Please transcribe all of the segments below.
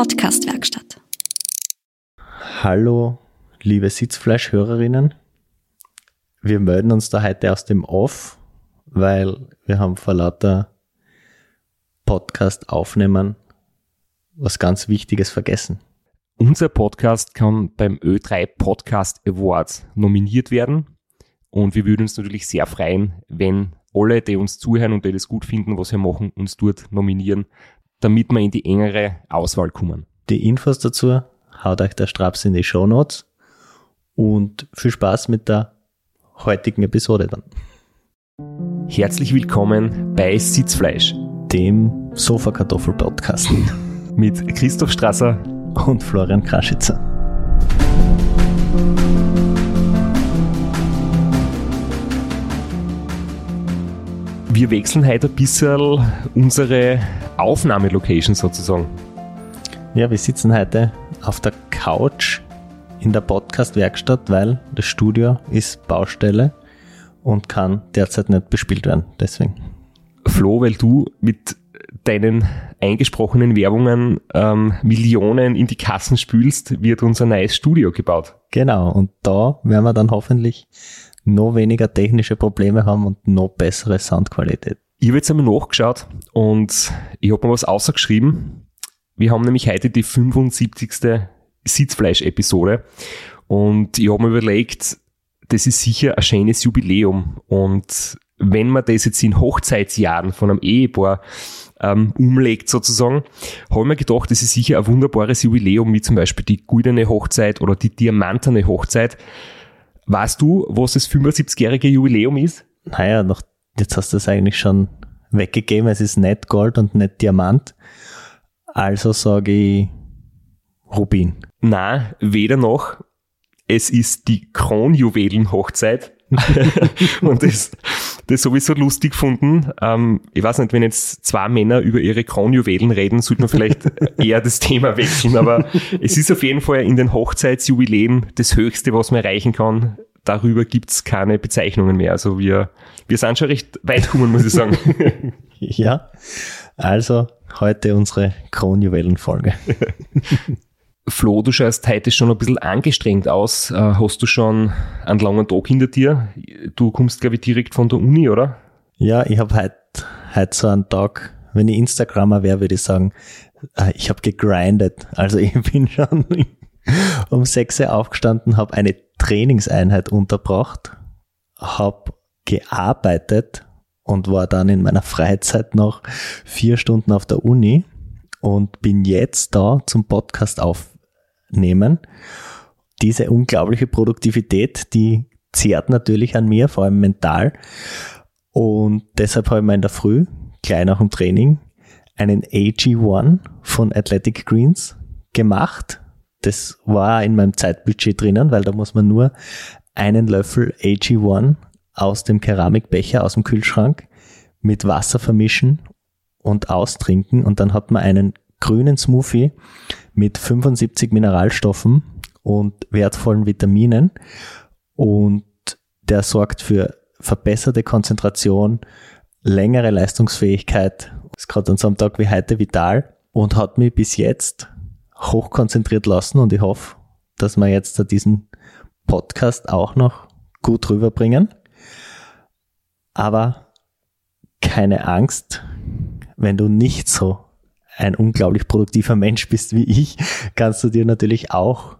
Podcastwerkstatt. Hallo, liebe Sitzfleischhörerinnen. Wir melden uns da heute aus dem Off, weil wir haben vor lauter Podcast aufnehmen was ganz Wichtiges vergessen. Unser Podcast kann beim Ö3 Podcast Awards nominiert werden und wir würden uns natürlich sehr freuen, wenn alle, die uns zuhören und die das gut finden, was wir machen, uns dort nominieren, damit wir in die engere Auswahl kommen. Die Infos dazu haut euch der Straps in die Show Notes und viel Spaß mit der heutigen Episode dann. Herzlich willkommen bei Sitzfleisch, dem Sofakartoffel-Podcast mit Christoph Strasser und Florian Kraschitzer. Wir wechseln heute ein bisschen unsere Aufnahmelocation sozusagen. Ja, wir sitzen heute auf der Couch in der Podcast-Werkstatt, weil das Studio ist Baustelle und kann derzeit nicht bespielt werden. Deswegen. Flo, weil du mit deinen eingesprochenen Werbungen ähm, Millionen in die Kassen spülst, wird unser neues Studio gebaut. Genau, und da werden wir dann hoffentlich noch weniger technische Probleme haben und noch bessere Soundqualität. Ich habe jetzt einmal nachgeschaut und ich habe mir was außergeschrieben. Wir haben nämlich heute die 75. Sitzfleisch-Episode und ich habe mir überlegt, das ist sicher ein schönes Jubiläum und wenn man das jetzt in Hochzeitsjahren von einem Ehepaar ähm, umlegt sozusagen, habe ich mir gedacht, das ist sicher ein wunderbares Jubiläum, wie zum Beispiel die goldene Hochzeit oder die diamantene Hochzeit. Weißt du, was das 75-jährige Jubiläum ist? Naja, noch, jetzt hast du es eigentlich schon weggegeben. Es ist nicht Gold und nicht Diamant. Also sage ich Rubin. Na, weder noch. Es ist die Kronjuwelenhochzeit. und das, das sowieso lustig gefunden. Ähm, ich weiß nicht, wenn jetzt zwei Männer über ihre Kronjuwelen reden, sollte man vielleicht eher das Thema wechseln. Aber es ist auf jeden Fall in den Hochzeitsjubiläen das Höchste, was man erreichen kann. Darüber gibt's keine Bezeichnungen mehr. Also wir, wir sind schon recht weit gekommen, muss ich sagen. ja, also heute unsere Kronjuwelenfolge. Flo, du schaust heute schon ein bisschen angestrengt aus. Äh, hast du schon einen langen Tag hinter dir? Du kommst, glaube ich, direkt von der Uni, oder? Ja, ich habe heute heut so einen Tag, wenn ich Instagrammer wäre, würde ich sagen, äh, ich habe gegrindet. Also ich bin schon um 6 Uhr aufgestanden, habe eine Trainingseinheit unterbracht, habe gearbeitet und war dann in meiner Freizeit noch vier Stunden auf der Uni und bin jetzt da zum Podcast aufnehmen. Diese unglaubliche Produktivität, die zehrt natürlich an mir, vor allem mental. Und deshalb habe ich mir in der Früh, gleich nach dem Training, einen AG1 von Athletic Greens gemacht. Das war in meinem Zeitbudget drinnen, weil da muss man nur einen Löffel AG1 aus dem Keramikbecher aus dem Kühlschrank mit Wasser vermischen und austrinken. Und dann hat man einen grünen Smoothie mit 75 Mineralstoffen und wertvollen Vitaminen. Und der sorgt für verbesserte Konzentration, längere Leistungsfähigkeit, ist gerade an so einem Tag wie heute vital und hat mich bis jetzt hochkonzentriert lassen. Und ich hoffe, dass wir jetzt diesen Podcast auch noch gut rüberbringen. Aber keine Angst, wenn du nicht so ein unglaublich produktiver Mensch bist wie ich, kannst du dir natürlich auch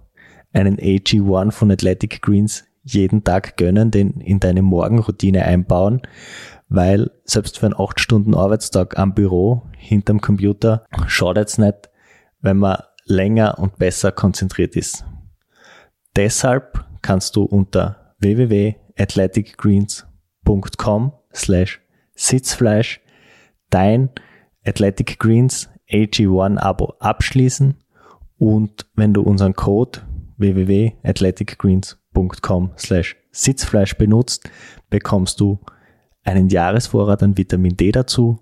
einen AG1 von Athletic Greens jeden Tag gönnen, den in deine Morgenroutine einbauen, weil selbst für einen 8 Stunden Arbeitstag am Büro hinterm Computer schadet es nicht, wenn man länger und besser konzentriert ist. Deshalb kannst du unter www.athleticgreens.com slash Sitzfleisch dein Athletic Greens AG1 Abo abschließen und wenn du unseren Code www.athleticgreens.com slash Sitzfleisch benutzt, bekommst du einen Jahresvorrat an Vitamin D dazu,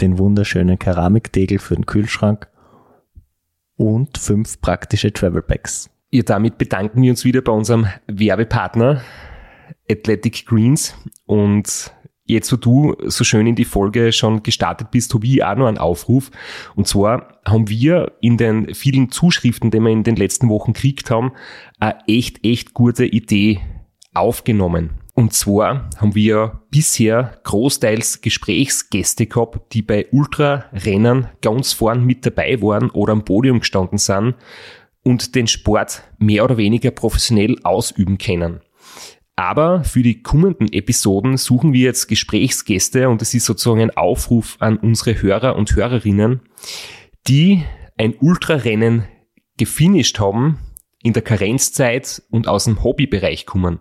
den wunderschönen Keramiktegel für den Kühlschrank und fünf praktische Travel Packs. Ja, damit bedanken wir uns wieder bei unserem Werbepartner Athletic Greens und jetzt wo du so schön in die Folge schon gestartet bist, habe ich auch noch einen Aufruf. Und zwar haben wir in den vielen Zuschriften, die wir in den letzten Wochen gekriegt haben, eine echt, echt gute Idee aufgenommen. Und zwar haben wir bisher großteils Gesprächsgäste gehabt, die bei Ultrarennen ganz vorn mit dabei waren oder am Podium gestanden sind und den Sport mehr oder weniger professionell ausüben können. Aber für die kommenden Episoden suchen wir jetzt Gesprächsgäste und es ist sozusagen ein Aufruf an unsere Hörer und Hörerinnen, die ein Ultrarennen gefinisht haben in der Karenzzeit und aus dem Hobbybereich kommen.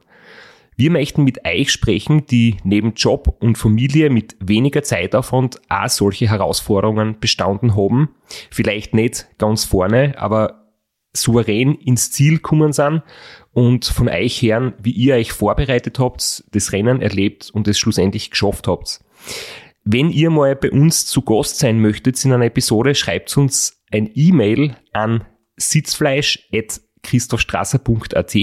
Wir möchten mit euch sprechen, die neben Job und Familie mit weniger Zeitaufwand auch solche Herausforderungen bestanden haben. Vielleicht nicht ganz vorne, aber souverän ins Ziel kommen sind und von euch hören, wie ihr euch vorbereitet habt, das Rennen erlebt und es schlussendlich geschafft habt. Wenn ihr mal bei uns zu Gast sein möchtet in einer Episode, schreibt uns ein E-Mail an sitzfleisch.christophstrasser.at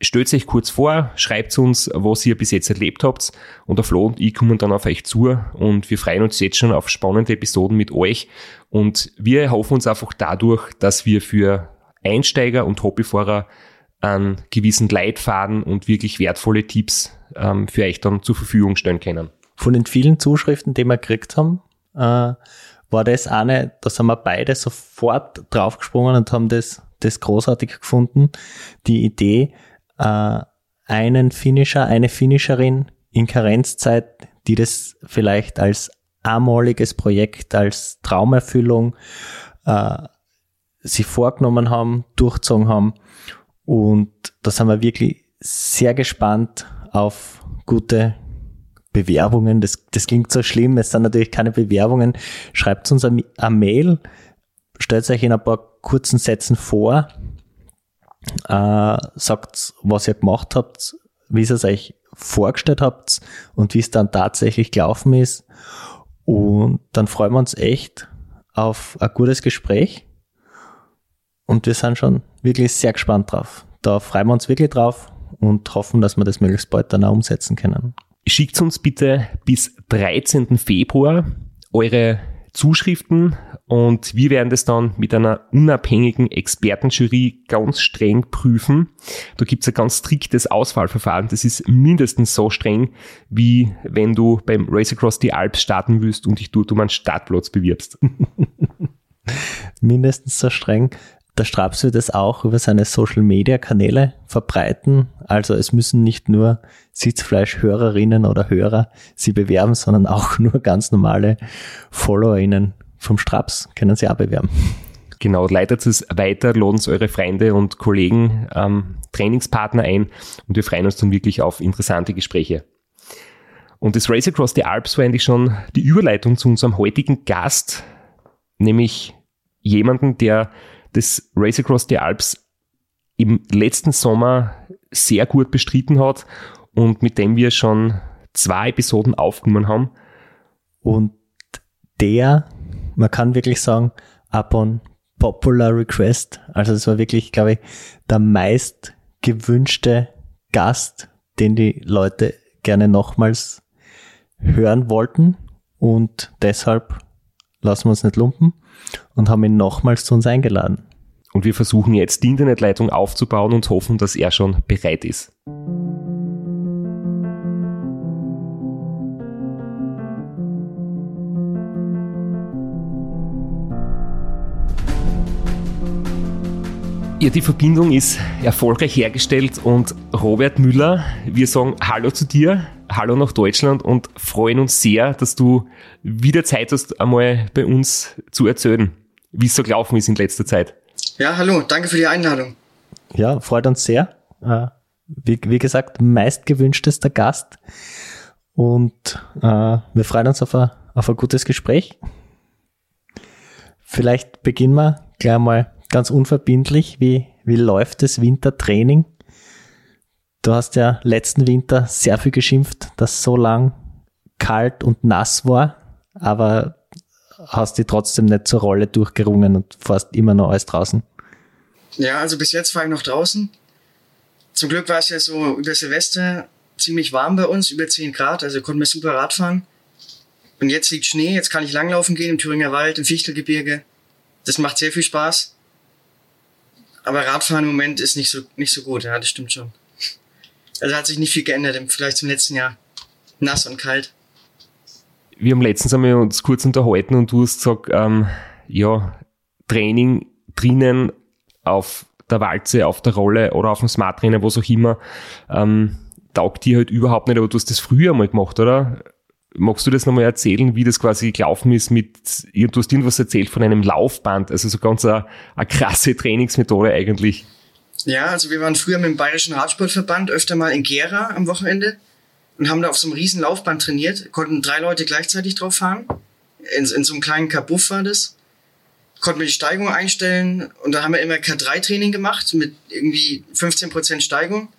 stellt euch kurz vor, schreibt uns, was ihr bis jetzt erlebt habt. Und der Flo und ich kommen dann auf euch zu und wir freuen uns jetzt schon auf spannende Episoden mit euch. Und wir hoffen uns einfach dadurch, dass wir für Einsteiger und Hobbyfahrer einen gewissen Leitfaden und wirklich wertvolle Tipps ähm, für euch dann zur Verfügung stellen können. Von den vielen Zuschriften, die wir gekriegt haben, äh, war das eine, da sind wir beide sofort draufgesprungen und haben das, das großartig gefunden. Die Idee, äh, einen Finisher, eine Finisherin in Karenzzeit, die das vielleicht als einmaliges Projekt, als Traumerfüllung äh, sich vorgenommen haben, durchgezogen haben. Und da sind wir wirklich sehr gespannt auf gute Bewerbungen. Das, das klingt so schlimm, es sind natürlich keine Bewerbungen. Schreibt uns eine, Mail, stellt euch in ein paar kurzen Sätzen vor, äh, sagt, was ihr gemacht habt, wie ihr es euch vorgestellt habt und wie es dann tatsächlich gelaufen ist. Und dann freuen wir uns echt auf ein gutes Gespräch. Und wir sind schon wirklich sehr gespannt drauf. Da freuen wir uns wirklich drauf und hoffen, dass wir das möglichst bald dann auch umsetzen können. Schickt uns bitte bis 13. Februar eure Zuschriften und wir werden das dann mit einer unabhängigen Expertenjury ganz streng prüfen. Da gibt es ein ganz striktes Auswahlverfahren. Das ist mindestens so streng, wie wenn du beim Race Across the Alps starten willst und dich dort um einen Startplatz bewirbst. mindestens so streng. Der Straps wird es auch über seine Social Media Kanäle verbreiten. Also es müssen nicht nur Sitzfleischhörerinnen oder Hörer sie bewerben, sondern auch nur ganz normale FollowerInnen vom Straps können Sie auch bewerben. Genau, leitet es weiter, laden Sie eure Freunde und Kollegen, ähm, Trainingspartner ein und wir freuen uns dann wirklich auf interessante Gespräche. Und das Race Across the Alps war eigentlich schon die Überleitung zu unserem heutigen Gast, nämlich jemanden, der das Race Across the Alps im letzten Sommer sehr gut bestritten hat und mit dem wir schon zwei Episoden aufgenommen haben. Und der man kann wirklich sagen, upon popular request. Also es war wirklich, glaube ich, der meist gewünschte Gast, den die Leute gerne nochmals hören wollten. Und deshalb lassen wir uns nicht lumpen und haben ihn nochmals zu uns eingeladen. Und wir versuchen jetzt die Internetleitung aufzubauen und hoffen, dass er schon bereit ist. Ja, die Verbindung ist erfolgreich hergestellt und Robert Müller, wir sagen Hallo zu dir, Hallo nach Deutschland und freuen uns sehr, dass du wieder Zeit hast, einmal bei uns zu erzählen, wie es so gelaufen ist in letzter Zeit. Ja, hallo, danke für die Einladung. Ja, freut uns sehr. Äh, wie, wie gesagt, meistgewünschtester Gast und äh, wir freuen uns auf ein, auf ein gutes Gespräch. Vielleicht beginnen wir gleich mal ganz unverbindlich, wie, wie läuft das Wintertraining? Du hast ja letzten Winter sehr viel geschimpft, dass so lang kalt und nass war, aber hast dich trotzdem nicht zur Rolle durchgerungen und fährst immer noch alles draußen. Ja, also bis jetzt war ich noch draußen. Zum Glück war es ja so über Silvester ziemlich warm bei uns, über 10 Grad, also konnten wir super Rad fahren. Und jetzt liegt Schnee, jetzt kann ich langlaufen gehen im Thüringer Wald, im Fichtelgebirge. Das macht sehr viel Spaß. Aber Radfahren im Moment ist nicht so, nicht so gut, ja, das stimmt schon. Also hat sich nicht viel geändert im Vergleich zum letzten Jahr. Nass und kalt. Wir haben letztens einmal uns kurz unterhalten und du hast gesagt, ähm, ja, Training drinnen auf der Walze, auf der Rolle oder auf dem Smart Trainer, was auch immer, ähm, taugt dir halt überhaupt nicht, aber du hast das früher mal gemacht, oder? Magst du das nochmal erzählen, wie das quasi gelaufen ist mit, du hast irgendwas erzählt von einem Laufband, also so ganz eine, eine krasse Trainingsmethode eigentlich. Ja, also wir waren früher mit dem Bayerischen Radsportverband öfter mal in Gera am Wochenende und haben da auf so einem riesen Laufband trainiert, konnten drei Leute gleichzeitig drauf fahren. In, in so einem kleinen Kabuff war das. Konnten wir die Steigung einstellen und da haben wir immer K3-Training gemacht mit irgendwie 15% Steigung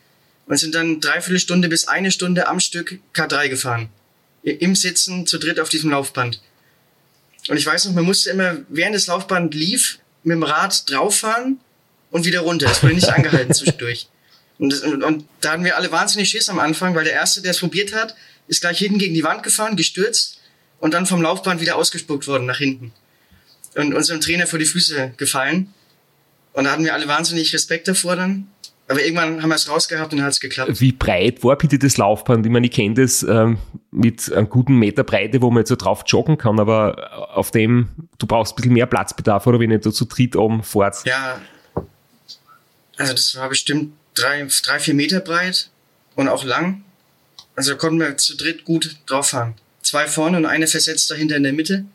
und sind dann dreiviertel Stunde bis eine Stunde am Stück K3 gefahren im Sitzen zu dritt auf diesem Laufband. Und ich weiß noch, man musste immer, während das Laufband lief, mit dem Rad drauffahren und wieder runter. Es wurde nicht angehalten zwischendurch. Und, das, und, und, da hatten wir alle wahnsinnig Schiss am Anfang, weil der Erste, der es probiert hat, ist gleich hinten gegen die Wand gefahren, gestürzt und dann vom Laufband wieder ausgespuckt worden nach hinten. Und unserem Trainer vor die Füße gefallen. Und da hatten wir alle wahnsinnig Respekt davor dann. Aber irgendwann haben wir es rausgehabt und hat es geklappt. Wie breit war bitte das Laufband? Ich meine, ich kenne das ähm, mit einem guten Meter Breite, wo man jetzt so drauf joggen kann, aber auf dem, du brauchst ein bisschen mehr Platzbedarf, oder wenn da zu dritt oben fahrt? Ja, also das war bestimmt drei, drei, vier Meter breit und auch lang. Also da konnten wir zu dritt gut drauf fahren. Zwei vorne und eine versetzt dahinter in der Mitte.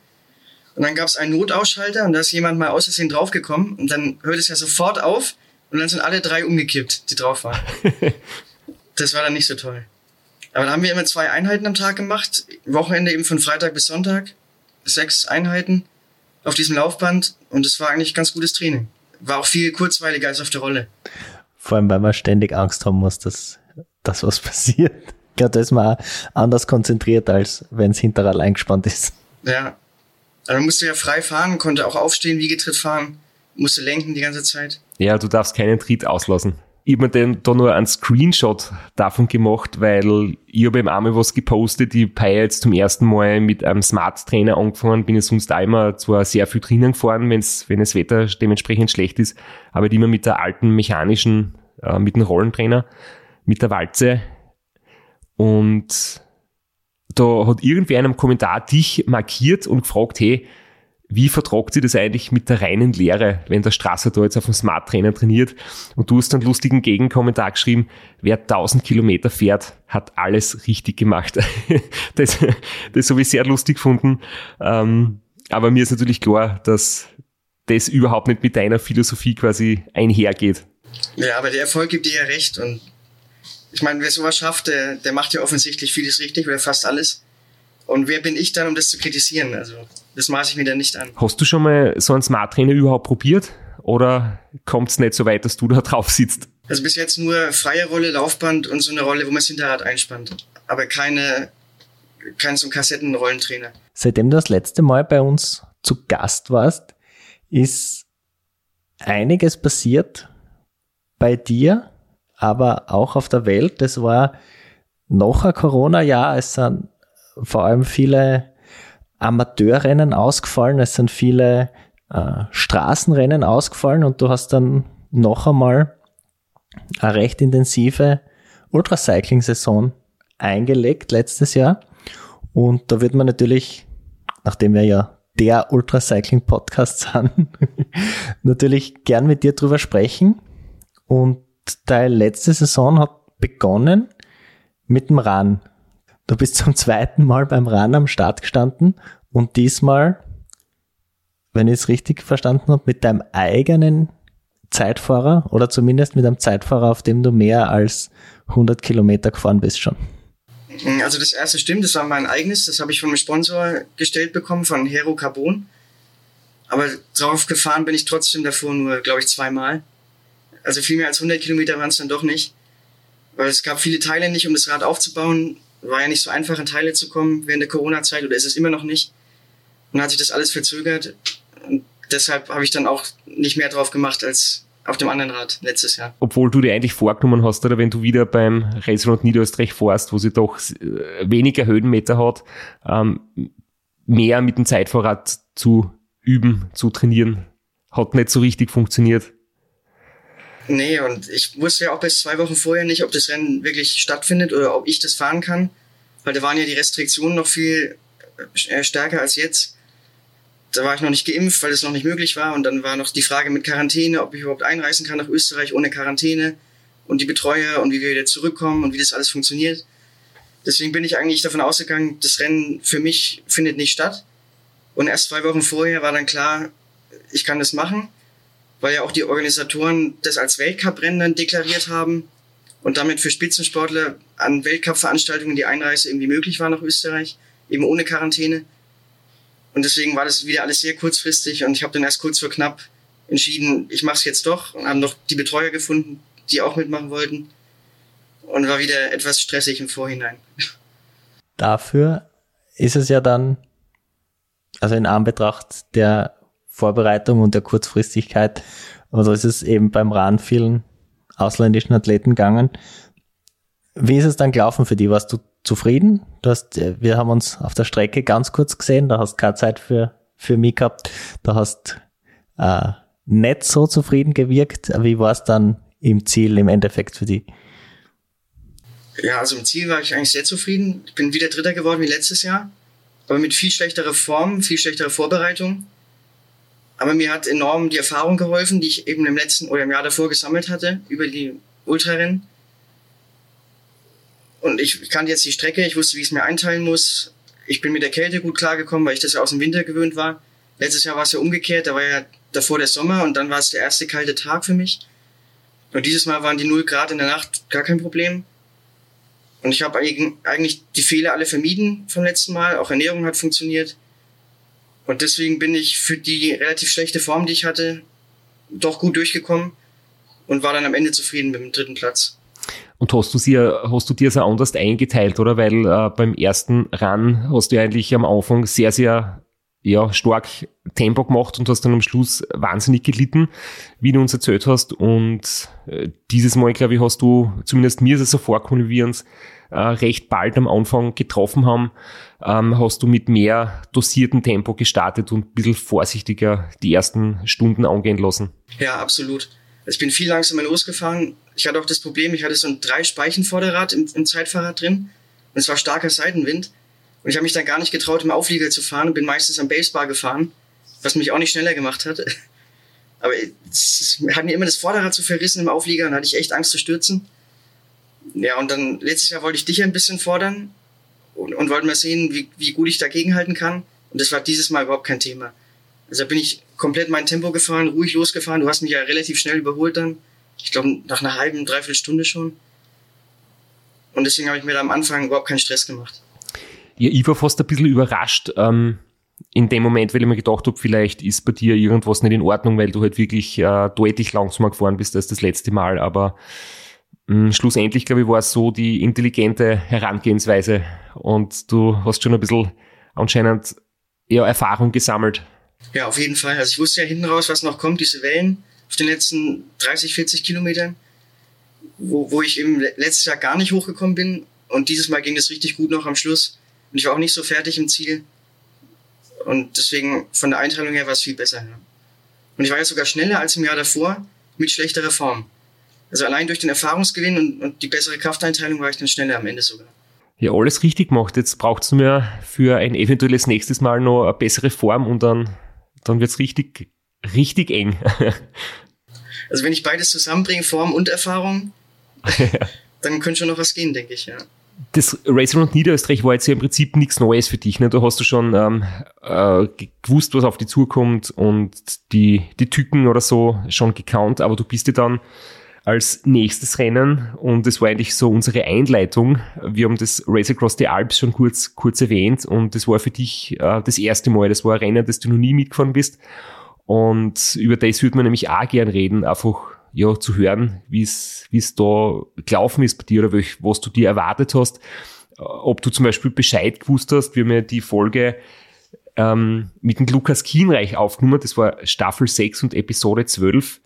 Und dann gab es einen Notausschalter und da ist jemand mal aus Versehen draufgekommen und dann hört es ja sofort auf und dann sind alle drei umgekippt, die drauf waren. das war dann nicht so toll. Aber dann haben wir immer zwei Einheiten am Tag gemacht. Wochenende eben von Freitag bis Sonntag. Sechs Einheiten auf diesem Laufband. Und es war eigentlich ganz gutes Training. War auch viel kurzweiliger als auf der Rolle. Vor allem, weil man ständig Angst haben muss, dass, dass was passiert. Ich glaube, da ist man auch anders konzentriert, als wenn es hinterher eingespannt ist. Ja. Aber man musste ja frei fahren, konnte auch aufstehen, Wiegetritt fahren, musste lenken die ganze Zeit. Ja, du darfst keinen Tritt auslassen. Ich habe mir dann da nur einen Screenshot davon gemacht, weil ich habe eben einmal was gepostet. Ich habe jetzt zum ersten Mal mit einem Smart Trainer angefangen. Bin ja sonst auch immer zwar sehr viel drinnen gefahren, wenn's, wenn das Wetter dementsprechend schlecht ist, aber immer mit der alten mechanischen, äh, mit dem Rollentrainer, mit der Walze. Und da hat irgendwer in einem Kommentar dich markiert und gefragt, hey, wie vertragt sie das eigentlich mit der reinen Lehre, wenn der Strasser da jetzt auf dem Smart Trainer trainiert und du hast einen lustigen Gegenkommentar geschrieben, wer 1000 Kilometer fährt, hat alles richtig gemacht. das, das habe ich sehr lustig gefunden. Ähm, aber mir ist natürlich klar, dass das überhaupt nicht mit deiner Philosophie quasi einhergeht. Ja, aber der Erfolg gibt dir ja recht und ich meine, wer sowas schafft, der, der macht ja offensichtlich vieles richtig oder fast alles. Und wer bin ich dann, um das zu kritisieren? Also, das maße ich mir dann nicht an. Hast du schon mal so einen Smart Trainer überhaupt probiert? Oder kommt es nicht so weit, dass du da drauf sitzt? Also bis jetzt nur freie Rolle, Laufband und so eine Rolle, wo man das Hinterrad einspannt. Aber keine, kein so ein Kassettenrollentrainer. Seitdem du das letzte Mal bei uns zu Gast warst, ist einiges passiert bei dir, aber auch auf der Welt. Das war noch ein Corona-Jahr. Es sind vor allem viele Amateurrennen ausgefallen, es sind viele äh, Straßenrennen ausgefallen und du hast dann noch einmal eine recht intensive Ultracycling-Saison eingelegt letztes Jahr. Und da wird man natürlich, nachdem wir ja der Ultracycling-Podcast sind, natürlich gern mit dir drüber sprechen. Und deine letzte Saison hat begonnen mit dem Run. Du bist zum zweiten Mal beim Run am Start gestanden und diesmal, wenn ich es richtig verstanden habe, mit deinem eigenen Zeitfahrer oder zumindest mit einem Zeitfahrer, auf dem du mehr als 100 Kilometer gefahren bist schon. Also das erste stimmt, das war mein eigenes, das habe ich von einem Sponsor gestellt bekommen, von Hero Carbon. Aber drauf gefahren bin ich trotzdem davor nur, glaube ich, zweimal. Also viel mehr als 100 Kilometer waren es dann doch nicht. Weil es gab viele Teile nicht, um das Rad aufzubauen war ja nicht so einfach, in Teile zu kommen während der Corona-Zeit oder ist es immer noch nicht. Und hat sich das alles verzögert. Und deshalb habe ich dann auch nicht mehr drauf gemacht, als auf dem anderen Rad letztes Jahr. Obwohl du dir eigentlich vorgenommen hast, oder wenn du wieder beim Racing Niederösterreich fährst, wo sie doch äh, weniger Höhenmeter hat, ähm, mehr mit dem Zeitfahrrad zu üben, zu trainieren, hat nicht so richtig funktioniert. Nee, und ich wusste ja auch bis zwei Wochen vorher nicht, ob das Rennen wirklich stattfindet oder ob ich das fahren kann, weil da waren ja die Restriktionen noch viel äh, stärker als jetzt. Da war ich noch nicht geimpft, weil es noch nicht möglich war. Und dann war noch die Frage mit Quarantäne, ob ich überhaupt einreisen kann nach Österreich ohne Quarantäne und die Betreuer und wie wir wieder zurückkommen und wie das alles funktioniert. Deswegen bin ich eigentlich davon ausgegangen, das Rennen für mich findet nicht statt. Und erst zwei Wochen vorher war dann klar, ich kann das machen, weil ja auch die Organisatoren das als Weltcuprennen dann deklariert haben und damit für Spitzensportler an Weltcup-Veranstaltungen die Einreise irgendwie möglich war nach Österreich, eben ohne Quarantäne. Und deswegen war das wieder alles sehr kurzfristig und ich habe dann erst kurz vor knapp entschieden, ich mache es jetzt doch und haben noch die Betreuer gefunden, die auch mitmachen wollten und war wieder etwas stressig im Vorhinein. Dafür ist es ja dann, also in Anbetracht der Vorbereitung und der Kurzfristigkeit, also ist es eben beim Rahn vielen ausländischen Athleten gegangen. Wie ist es dann gelaufen für die? Warst du zufrieden? Du hast, äh, wir haben uns auf der Strecke ganz kurz gesehen, da hast keine Zeit für, für mich gehabt. Da hast äh, nicht so zufrieden gewirkt. Wie war es dann im Ziel im Endeffekt für die? Ja, also im Ziel war ich eigentlich sehr zufrieden. Ich bin wieder Dritter geworden wie letztes Jahr, aber mit viel schlechterer Form, viel schlechterer Vorbereitung. Aber mir hat enorm die Erfahrung geholfen, die ich eben im letzten oder im Jahr davor gesammelt hatte über die Ultrarennen. Und ich kannte jetzt die Strecke, ich wusste, wie ich es mir einteilen muss. Ich bin mit der Kälte gut klargekommen, weil ich das ja aus dem Winter gewöhnt war. Letztes Jahr war es ja umgekehrt, da war ja davor der Sommer und dann war es der erste kalte Tag für mich. Und dieses Mal waren die 0 Grad in der Nacht gar kein Problem. Und ich habe eigentlich die Fehler alle vermieden vom letzten Mal. Auch Ernährung hat funktioniert. Und deswegen bin ich für die relativ schlechte Form, die ich hatte, doch gut durchgekommen und war dann am Ende zufrieden mit dem dritten Platz. Und hast du sie, hast du dir so anders eingeteilt, oder? Weil äh, beim ersten Run hast du eigentlich am Anfang sehr, sehr ja, stark Tempo gemacht und hast dann am Schluss wahnsinnig gelitten, wie du uns erzählt hast. Und äh, dieses Mal, glaube ich, hast du, zumindest mir ist es so vorgekommen, wie wir uns äh, recht bald am Anfang getroffen haben, ähm, hast du mit mehr dosiertem Tempo gestartet und ein bisschen vorsichtiger die ersten Stunden angehen lassen. Ja, absolut. Also ich bin viel langsamer losgefahren. Ich hatte auch das Problem, ich hatte so ein drei Speichen Vorderrad im, im Zeitfahrrad drin und es war starker Seitenwind. Und ich habe mich dann gar nicht getraut, im Auflieger zu fahren und bin meistens am Basebar gefahren, was mich auch nicht schneller gemacht hat. Aber es hat mir immer das Vorderrad zu verrissen im Auflieger und hatte ich echt Angst zu stürzen. Ja, und dann letztes Jahr wollte ich dich ein bisschen fordern und, und wollte mal sehen, wie, wie gut ich dagegenhalten kann. Und das war dieses Mal überhaupt kein Thema. Also da bin ich komplett mein Tempo gefahren, ruhig losgefahren. Du hast mich ja relativ schnell überholt dann. Ich glaube, nach einer halben, dreiviertel Stunde schon. Und deswegen habe ich mir da am Anfang überhaupt keinen Stress gemacht. Ja, ich war fast ein bisschen überrascht ähm, in dem Moment, weil ich mir gedacht habe, vielleicht ist bei dir irgendwas nicht in Ordnung, weil du halt wirklich äh, deutlich langsamer gefahren bist als das letzte Mal. Aber mh, hm, schlussendlich, glaube ich, war es so die intelligente Herangehensweise. Und du hast schon ein bisschen anscheinend ja, Erfahrung gesammelt. Ja, auf jeden Fall. Also ich wusste ja hinten raus, was noch kommt, diese Wellen auf den letzten 30, 40 Kilometern, wo, wo ich eben letztes Jahr gar nicht hochgekommen bin. Und dieses Mal ging es richtig gut noch am Schluss. Und ich war auch nicht so fertig im Ziel. Und deswegen von der Einteilung her war es viel besser. Ja. Und ich war ja sogar schneller als im Jahr davor mit schlechterer Form. Also allein durch den Erfahrungsgewinn und, und die bessere Krafteinteilung war ich dann schneller am Ende sogar. Ja, alles richtig gemacht. Jetzt braucht es mir für ein eventuelles nächstes Mal noch eine bessere Form und dann, dann wird es richtig, richtig eng. also wenn ich beides zusammenbringe, Form und Erfahrung, dann könnte schon noch was gehen, denke ich, ja das Racing und Niederösterreich war jetzt ja im Prinzip nichts Neues für dich. Ne? Da hast du schon ähm, äh, gewusst, was auf dich zukommt und die, die Tücken oder so schon gekannt, aber du bist dir dann als nächstes Rennen und das war eigentlich so unsere Einleitung. Wir haben das Race Across the Alps schon kurz, kurz erwähnt und das war für dich äh, das erste Mal. Das war ein Rennen, das du noch nie mitgefahren bist und über das würde man nämlich auch gern reden, einfach ja, zu hören, wie es da gelaufen ist bei dir oder was du dir erwartet hast. Ob du zum Beispiel Bescheid gewusst hast, wir haben ja die Folge ähm, mit dem Lukas Kienreich aufgenommen, das war Staffel 6 und Episode 12.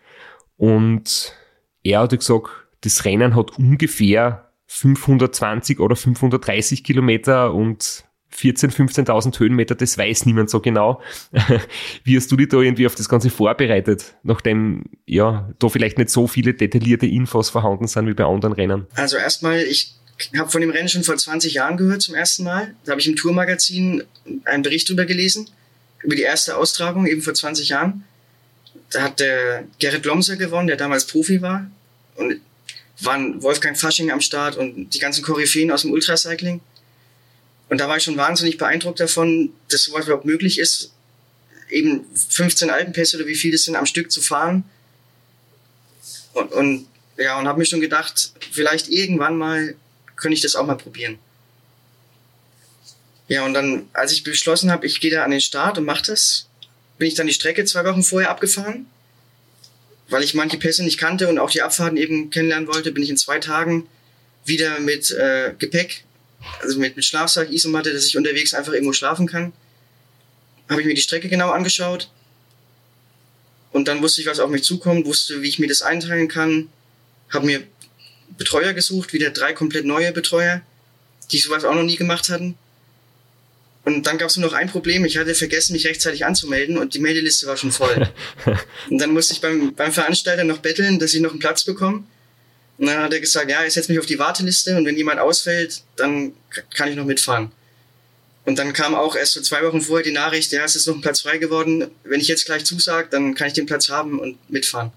Und er hat gesagt, das Rennen hat ungefähr 520 oder 530 Kilometer und 14.000, 15.000 Höhenmeter, das weiß niemand so genau. Wie hast du dich da irgendwie auf das Ganze vorbereitet, nachdem ja da vielleicht nicht so viele detaillierte Infos vorhanden sind wie bei anderen Rennen? Also erstmal, ich habe von dem Rennen schon vor 20 Jahren gehört zum ersten Mal. Da habe ich im Tourmagazin einen Bericht drüber gelesen, über die erste Austragung, eben vor 20 Jahren. Da hat der Gerrit Lomser gewonnen, der damals Profi war. Und waren Wolfgang Fasching am Start und die ganzen Koryphäen aus dem Ultracycling. Und da war ich schon wahnsinnig beeindruckt davon, dass sowas überhaupt möglich ist, eben 15 Alpenpässe oder wie viel das sind am Stück zu fahren. Und, und ja, und habe mir schon gedacht, vielleicht irgendwann mal könnte ich das auch mal probieren. Ja, und dann, als ich beschlossen habe, ich gehe da an den Start und mache das, bin ich dann die Strecke zwei Wochen vorher abgefahren, weil ich manche Pässe nicht kannte und auch die Abfahrten eben kennenlernen wollte, bin ich in zwei Tagen wieder mit äh, Gepäck also mit, mit Schlafsack, Isomatte, dass ich unterwegs einfach irgendwo schlafen kann. Habe ich mir die Strecke genau angeschaut. Und dann wusste ich, was auf mich zukommt, wusste, wie ich mir das einteilen kann. Habe mir Betreuer gesucht, wieder drei komplett neue Betreuer, die sowas auch noch nie gemacht hatten. Und dann gab es nur noch ein Problem. Ich hatte vergessen, mich rechtzeitig anzumelden und die Meldeliste war schon voll. und dann musste ich beim, beim Veranstalter noch betteln, dass ich noch einen Platz bekomme. Und dann hat er gesagt, ja, ich setze mich auf die Warteliste und wenn jemand ausfällt, dann kann ich noch mitfahren. Und dann kam auch erst so zwei Wochen vorher die Nachricht, ja, es ist noch ein Platz frei geworden. Wenn ich jetzt gleich zusage, dann kann ich den Platz haben und mitfahren.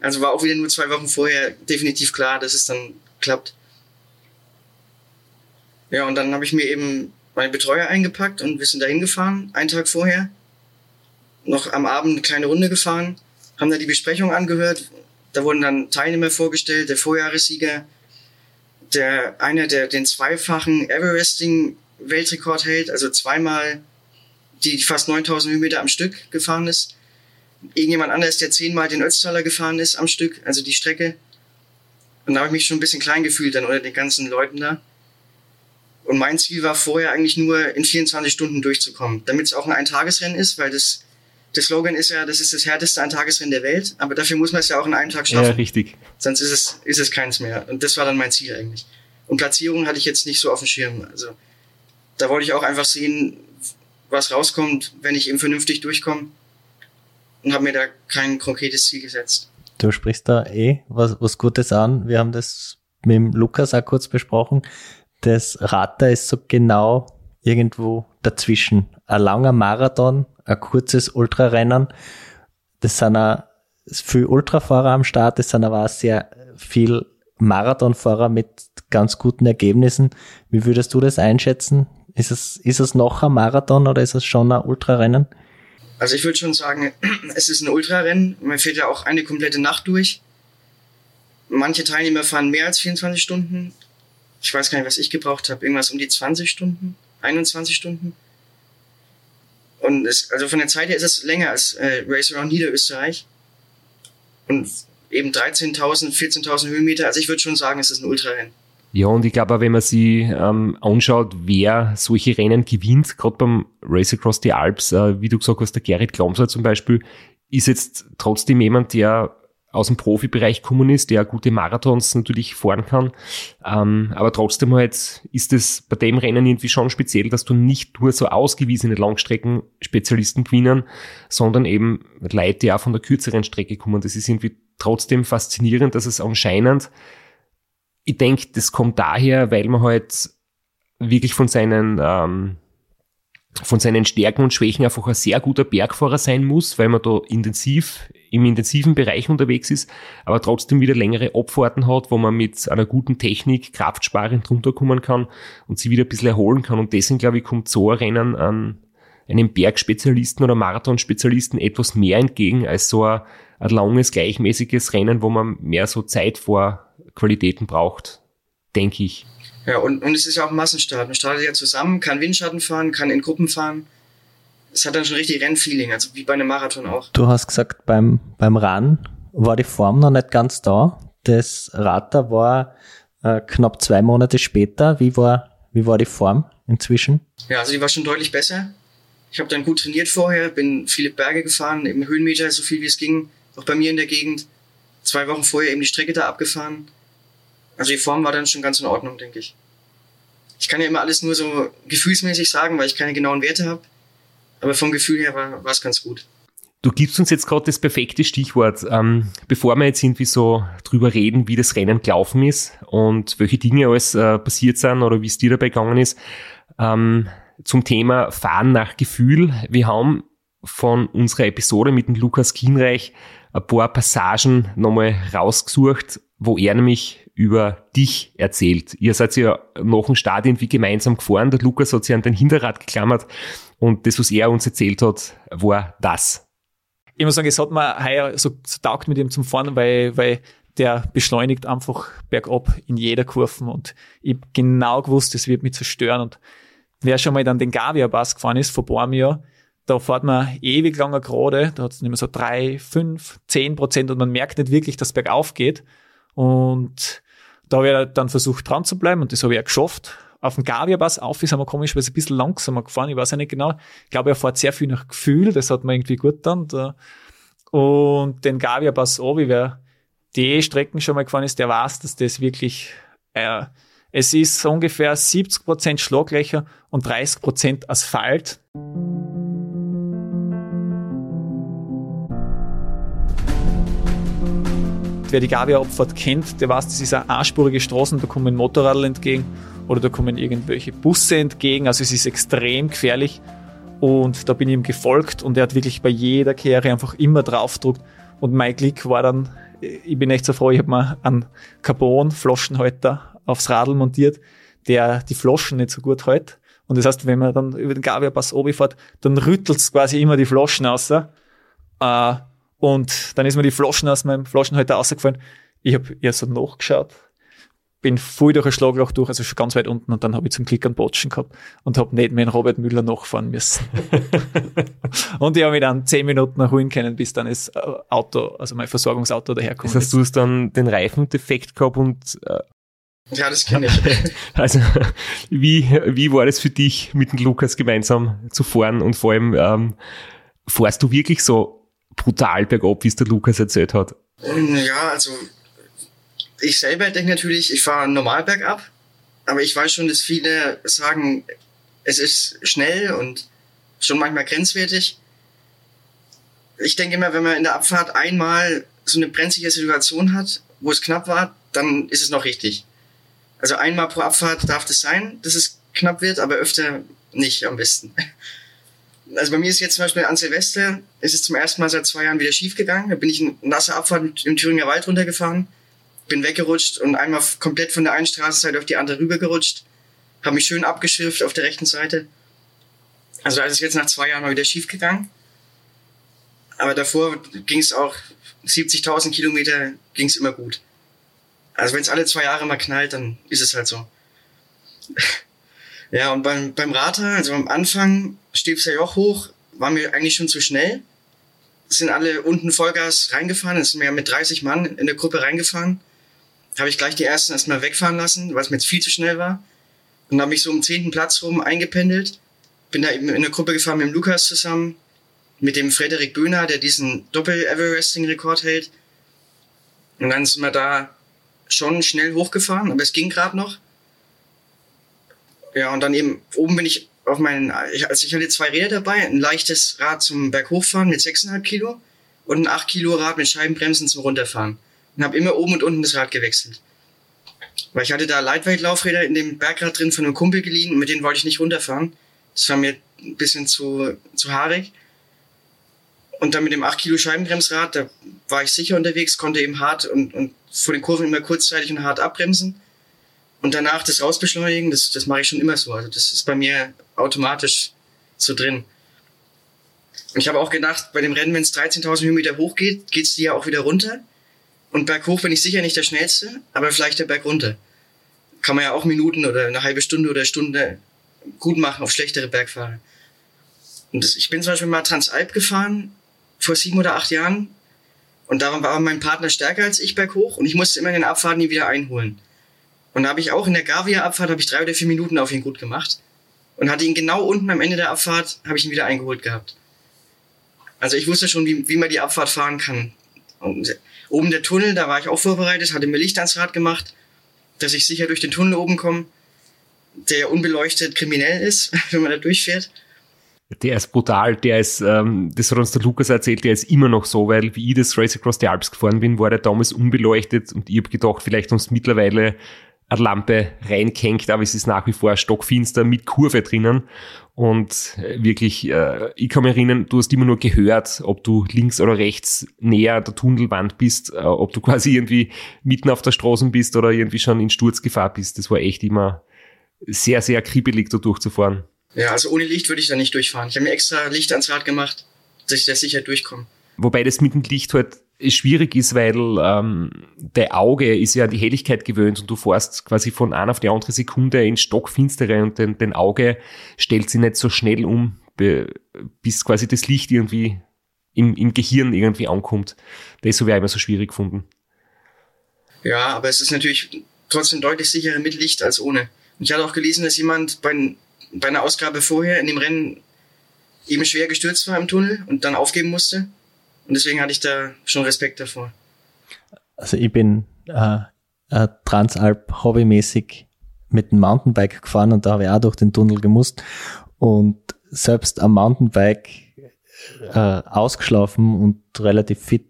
Also war auch wieder nur zwei Wochen vorher definitiv klar, dass es dann klappt. Ja, und dann habe ich mir eben meinen Betreuer eingepackt und wir sind dahin gefahren, einen Tag vorher. Noch am Abend eine kleine Runde gefahren, haben da die Besprechung angehört da wurden dann Teilnehmer vorgestellt, der Vorjahressieger, der einer, der den zweifachen Everesting-Weltrekord hält, also zweimal die fast 9000 Höhenmeter am Stück gefahren ist. Irgendjemand anderes, der zehnmal den Ötztaler gefahren ist am Stück, also die Strecke. Und da habe ich mich schon ein bisschen klein gefühlt dann unter den ganzen Leuten da. Und mein Ziel war vorher eigentlich nur in 24 Stunden durchzukommen, damit es auch ein Eintagesrennen ist, weil das der Slogan ist ja, das ist das härteste Eintagesrennen der Welt, aber dafür muss man es ja auch in einem Tag schaffen. Ja, richtig. Sonst ist es, ist es keins mehr. Und das war dann mein Ziel eigentlich. Und Platzierung hatte ich jetzt nicht so auf dem Schirm. Also da wollte ich auch einfach sehen, was rauskommt, wenn ich eben vernünftig durchkomme. Und habe mir da kein konkretes Ziel gesetzt. Du sprichst da eh was, was Gutes an. Wir haben das mit dem Lukas auch kurz besprochen. Das Radar ist so genau irgendwo dazwischen. Ein langer Marathon ein kurzes Ultrarennen. Das sind auch viel Ultrafahrer am Start, das sind aber auch sehr viel Marathonfahrer mit ganz guten Ergebnissen. Wie würdest du das einschätzen? Ist es, ist es noch ein Marathon oder ist es schon ein Ultrarennen? Also ich würde schon sagen, es ist ein Ultrarennen. Man fährt ja auch eine komplette Nacht durch. Manche Teilnehmer fahren mehr als 24 Stunden. Ich weiß gar nicht, was ich gebraucht habe. Irgendwas um die 20 Stunden, 21 Stunden. Und es, also von der Zeit her ist es länger als äh, Race Around Niederösterreich. Und eben 13.000, 14.000 Höhenmeter. Also ich würde schon sagen, es ist ein Ultrarennen. Ja, und ich glaube auch, wenn man sich ähm, anschaut, wer solche Rennen gewinnt, gerade beim Race Across the Alps, äh, wie du gesagt hast, der Gerrit Klamser zum Beispiel, ist jetzt trotzdem jemand, der aus dem Profibereich kommen ist, der gute Marathons natürlich fahren kann. Ähm, aber trotzdem halt ist es bei dem Rennen irgendwie schon speziell, dass du nicht nur so ausgewiesene Langstrecken-Spezialisten gewinnen, sondern eben Leute, die auch von der kürzeren Strecke kommen. Das ist irgendwie trotzdem faszinierend, dass es anscheinend, ich denke, das kommt daher, weil man halt wirklich von seinen ähm, von seinen Stärken und Schwächen einfach ein sehr guter Bergfahrer sein muss, weil man da intensiv im intensiven Bereich unterwegs ist, aber trotzdem wieder längere Abfahrten hat, wo man mit einer guten Technik kraftsparend runterkommen kann und sie wieder ein bisschen erholen kann. Und deswegen, glaube ich, kommt so ein Rennen an einem Bergspezialisten oder Marathonspezialisten etwas mehr entgegen als so ein, ein langes, gleichmäßiges Rennen, wo man mehr so Zeit vor Qualitäten braucht, denke ich. Ja, und, und es ist ja auch ein Massenstart. Man startet ja zusammen, kann Windschatten fahren, kann in Gruppen fahren. Es hat dann schon richtig Rennfeeling, also wie bei einem Marathon auch. Du hast gesagt, beim, beim Run war die Form noch nicht ganz da. Das Radar war äh, knapp zwei Monate später. Wie war, wie war die Form inzwischen? Ja, also die war schon deutlich besser. Ich habe dann gut trainiert vorher, bin viele Berge gefahren, eben Höhenmeter, so viel wie es ging, auch bei mir in der Gegend. Zwei Wochen vorher eben die Strecke da abgefahren. Also die Form war dann schon ganz in Ordnung, denke ich. Ich kann ja immer alles nur so gefühlsmäßig sagen, weil ich keine genauen Werte habe. Aber vom Gefühl her war es ganz gut. Du gibst uns jetzt gerade das perfekte Stichwort. Ähm, bevor wir jetzt irgendwie so drüber reden, wie das Rennen gelaufen ist und welche Dinge alles äh, passiert sind oder wie es dir dabei gegangen ist, ähm, zum Thema Fahren nach Gefühl. Wir haben von unserer Episode mit dem Lukas Kienreich ein paar Passagen nochmal rausgesucht, wo er nämlich über dich erzählt. Ihr seid ja nach dem Start irgendwie gemeinsam gefahren. Der Lukas hat sich an den Hinterrad geklammert. Und das, was er uns erzählt hat, war das. Ich muss sagen, es hat mir heuer so, so taugt mit ihm zum Fahren, weil, weil der beschleunigt einfach bergab in jeder Kurve und ich hab genau gewusst, das wird mich zerstören. Und wer schon mal dann den Gavia Pass gefahren ist vor paar Jahr, da fährt man ewig lange gerade, da hat es nicht mehr so drei, fünf, zehn Prozent. Und man merkt nicht wirklich, dass es bergauf geht und da habe ich dann versucht dran zu bleiben und das habe ich auch geschafft auf dem Gavia-Pass auf ist, haben wir komischerweise ein bisschen langsamer gefahren. Ich weiß ja nicht genau. Ich glaube, er fährt sehr viel nach Gefühl. Das hat man irgendwie gut dann. Und den Gavia-Pass obi, wer die Strecken schon mal gefahren ist, der weiß, dass das wirklich, äh, es ist ungefähr 70 Prozent Schlaglöcher und 30 Prozent Asphalt. Wer die Gavia-Abfahrt kennt, der weiß, das ist eine einspurige Straße, da kommen Motorradl entgegen oder da kommen irgendwelche Busse entgegen. Also es ist extrem gefährlich. Und da bin ich ihm gefolgt und er hat wirklich bei jeder Kehre einfach immer draufgedruckt. Und mein Glück war dann, ich bin echt so froh, ich habe mir einen Carbon-Flaschenhalter aufs Radl montiert, der die Flaschen nicht so gut hält. Und das heißt, wenn man dann über den Gavia-Pass oben fährt, dann rüttelt es quasi immer die Flaschen raus. Äh, und dann ist mir die Flaschen aus meinem Flaschenhalter rausgefallen. Ich habe eher so nachgeschaut bin voll durch ein Schlagloch durch, also schon ganz weit unten und dann habe ich zum Klick einen Botschen gehabt und habe nicht mehr den Robert Müller nachfahren müssen. und ich habe mich dann zehn Minuten erholen können, bis dann das äh, Auto, also mein Versorgungsauto daherkommt. Das heißt, du hast dann den Reifendefekt gehabt und äh, ja, das kenne ich. Also, wie, wie war das für dich, mit dem Lukas gemeinsam zu fahren und vor allem, ähm, fährst du wirklich so brutal bergab, wie es der Lukas erzählt hat? Ja, also ich selber denke natürlich, ich fahre normal bergab, aber ich weiß schon, dass viele sagen, es ist schnell und schon manchmal grenzwertig. Ich denke immer, wenn man in der Abfahrt einmal so eine brenzlige Situation hat, wo es knapp war, dann ist es noch richtig. Also einmal pro Abfahrt darf das sein, dass es knapp wird, aber öfter nicht am besten. Also bei mir ist jetzt zum Beispiel an Silvester, ist es zum ersten Mal seit zwei Jahren wieder schief gegangen. Da bin ich in nasse Abfahrt im Thüringer Wald runtergefahren bin weggerutscht und einmal komplett von der einen Straßenseite auf die andere rübergerutscht. Habe mich schön abgeschifft auf der rechten Seite. Also da ist es jetzt nach zwei Jahren mal wieder schief gegangen. Aber davor ging es auch 70.000 Kilometer ging es immer gut. Also wenn es alle zwei Jahre mal knallt, dann ist es halt so. ja, und beim, beim Rater, also am Anfang, Stevser Joch hoch, waren wir eigentlich schon zu schnell. Sind alle unten Vollgas reingefahren, sind wir mit 30 Mann in der Gruppe reingefahren habe ich gleich die ersten erstmal wegfahren lassen, weil es mir jetzt viel zu schnell war. Und habe mich so um zehnten Platz rum eingependelt. Bin da eben in der Gruppe gefahren mit dem Lukas zusammen, mit dem Frederik Böhner, der diesen Doppel-Everesting-Rekord hält. Und dann sind wir da schon schnell hochgefahren, aber es ging gerade noch. Ja, und dann eben oben bin ich auf meinen, also ich hatte zwei Räder dabei, ein leichtes Rad zum Berghochfahren mit 6,5 Kilo und ein 8 Kilo Rad mit Scheibenbremsen zum Runterfahren und habe immer oben und unten das Rad gewechselt. Weil ich hatte da Lightweight-Laufräder in dem Bergrad drin von einem Kumpel geliehen und mit denen wollte ich nicht runterfahren. Das war mir ein bisschen zu, zu haarig. Und dann mit dem 8 Kilo Scheibenbremsrad, da war ich sicher unterwegs, konnte eben hart und, und vor den Kurven immer kurzzeitig und hart abbremsen. Und danach das rausbeschleunigen, das, das mache ich schon immer so. Also das ist bei mir automatisch so drin. Und ich habe auch gedacht, bei dem Rennen, wenn es 13.000 Höhenmeter hochgeht, geht's die ja auch wieder runter. Und berghoch bin ich sicher nicht der Schnellste, aber vielleicht der Berg runter. Kann man ja auch Minuten oder eine halbe Stunde oder Stunde gut machen auf schlechtere Bergfahrer. Und ich bin zum Beispiel mal Transalp gefahren, vor sieben oder acht Jahren. Und da war mein Partner stärker als ich berghoch und ich musste immer in den Abfahrten ihn wieder einholen. Und da habe ich auch in der Gavia-Abfahrt habe ich drei oder vier Minuten auf ihn gut gemacht. Und hatte ihn genau unten am Ende der Abfahrt, habe ich ihn wieder eingeholt gehabt. Also ich wusste schon, wie, wie man die Abfahrt fahren kann Und oben der Tunnel, da war ich auch vorbereitet, hatte mir Licht ans Rad gemacht, dass ich sicher durch den Tunnel oben komme, der ja unbeleuchtet kriminell ist, wenn man da durchfährt. Der ist brutal, der ist, ähm, das hat uns der Lukas erzählt, der ist immer noch so, weil wie ich das Race Across the Alps gefahren bin, war der damals unbeleuchtet und ich habe gedacht, vielleicht uns mittlerweile eine Lampe reinkenkt, aber es ist nach wie vor stockfinster mit Kurve drinnen. Und äh, wirklich, äh, ich kann mich erinnern, du hast immer nur gehört, ob du links oder rechts näher der Tunnelwand bist, äh, ob du quasi irgendwie mitten auf der Straße bist oder irgendwie schon in Sturzgefahr bist. Das war echt immer sehr, sehr kribbelig, da durchzufahren. Ja, also ohne Licht würde ich da nicht durchfahren. Ich habe mir extra Licht ans Rad gemacht, dass ich da sicher durchkomme. Wobei das mit dem Licht halt schwierig ist, weil ähm, der Auge ist ja die Helligkeit gewöhnt und du fährst quasi von einer auf die andere Sekunde in Stockfinstere und den, den Auge stellt sich nicht so schnell um, bis quasi das Licht irgendwie im, im Gehirn irgendwie ankommt. Das habe ich immer so schwierig gefunden. Ja, aber es ist natürlich trotzdem deutlich sicherer mit Licht als ohne. Und ich hatte auch gelesen, dass jemand bei, bei einer Ausgabe vorher in dem Rennen eben schwer gestürzt war im Tunnel und dann aufgeben musste. Und deswegen hatte ich da schon Respekt davor. Also ich bin äh, äh, Transalp hobbymäßig mit dem Mountainbike gefahren und da habe ich auch durch den Tunnel gemusst. Und selbst am Mountainbike äh, ausgeschlafen und relativ fit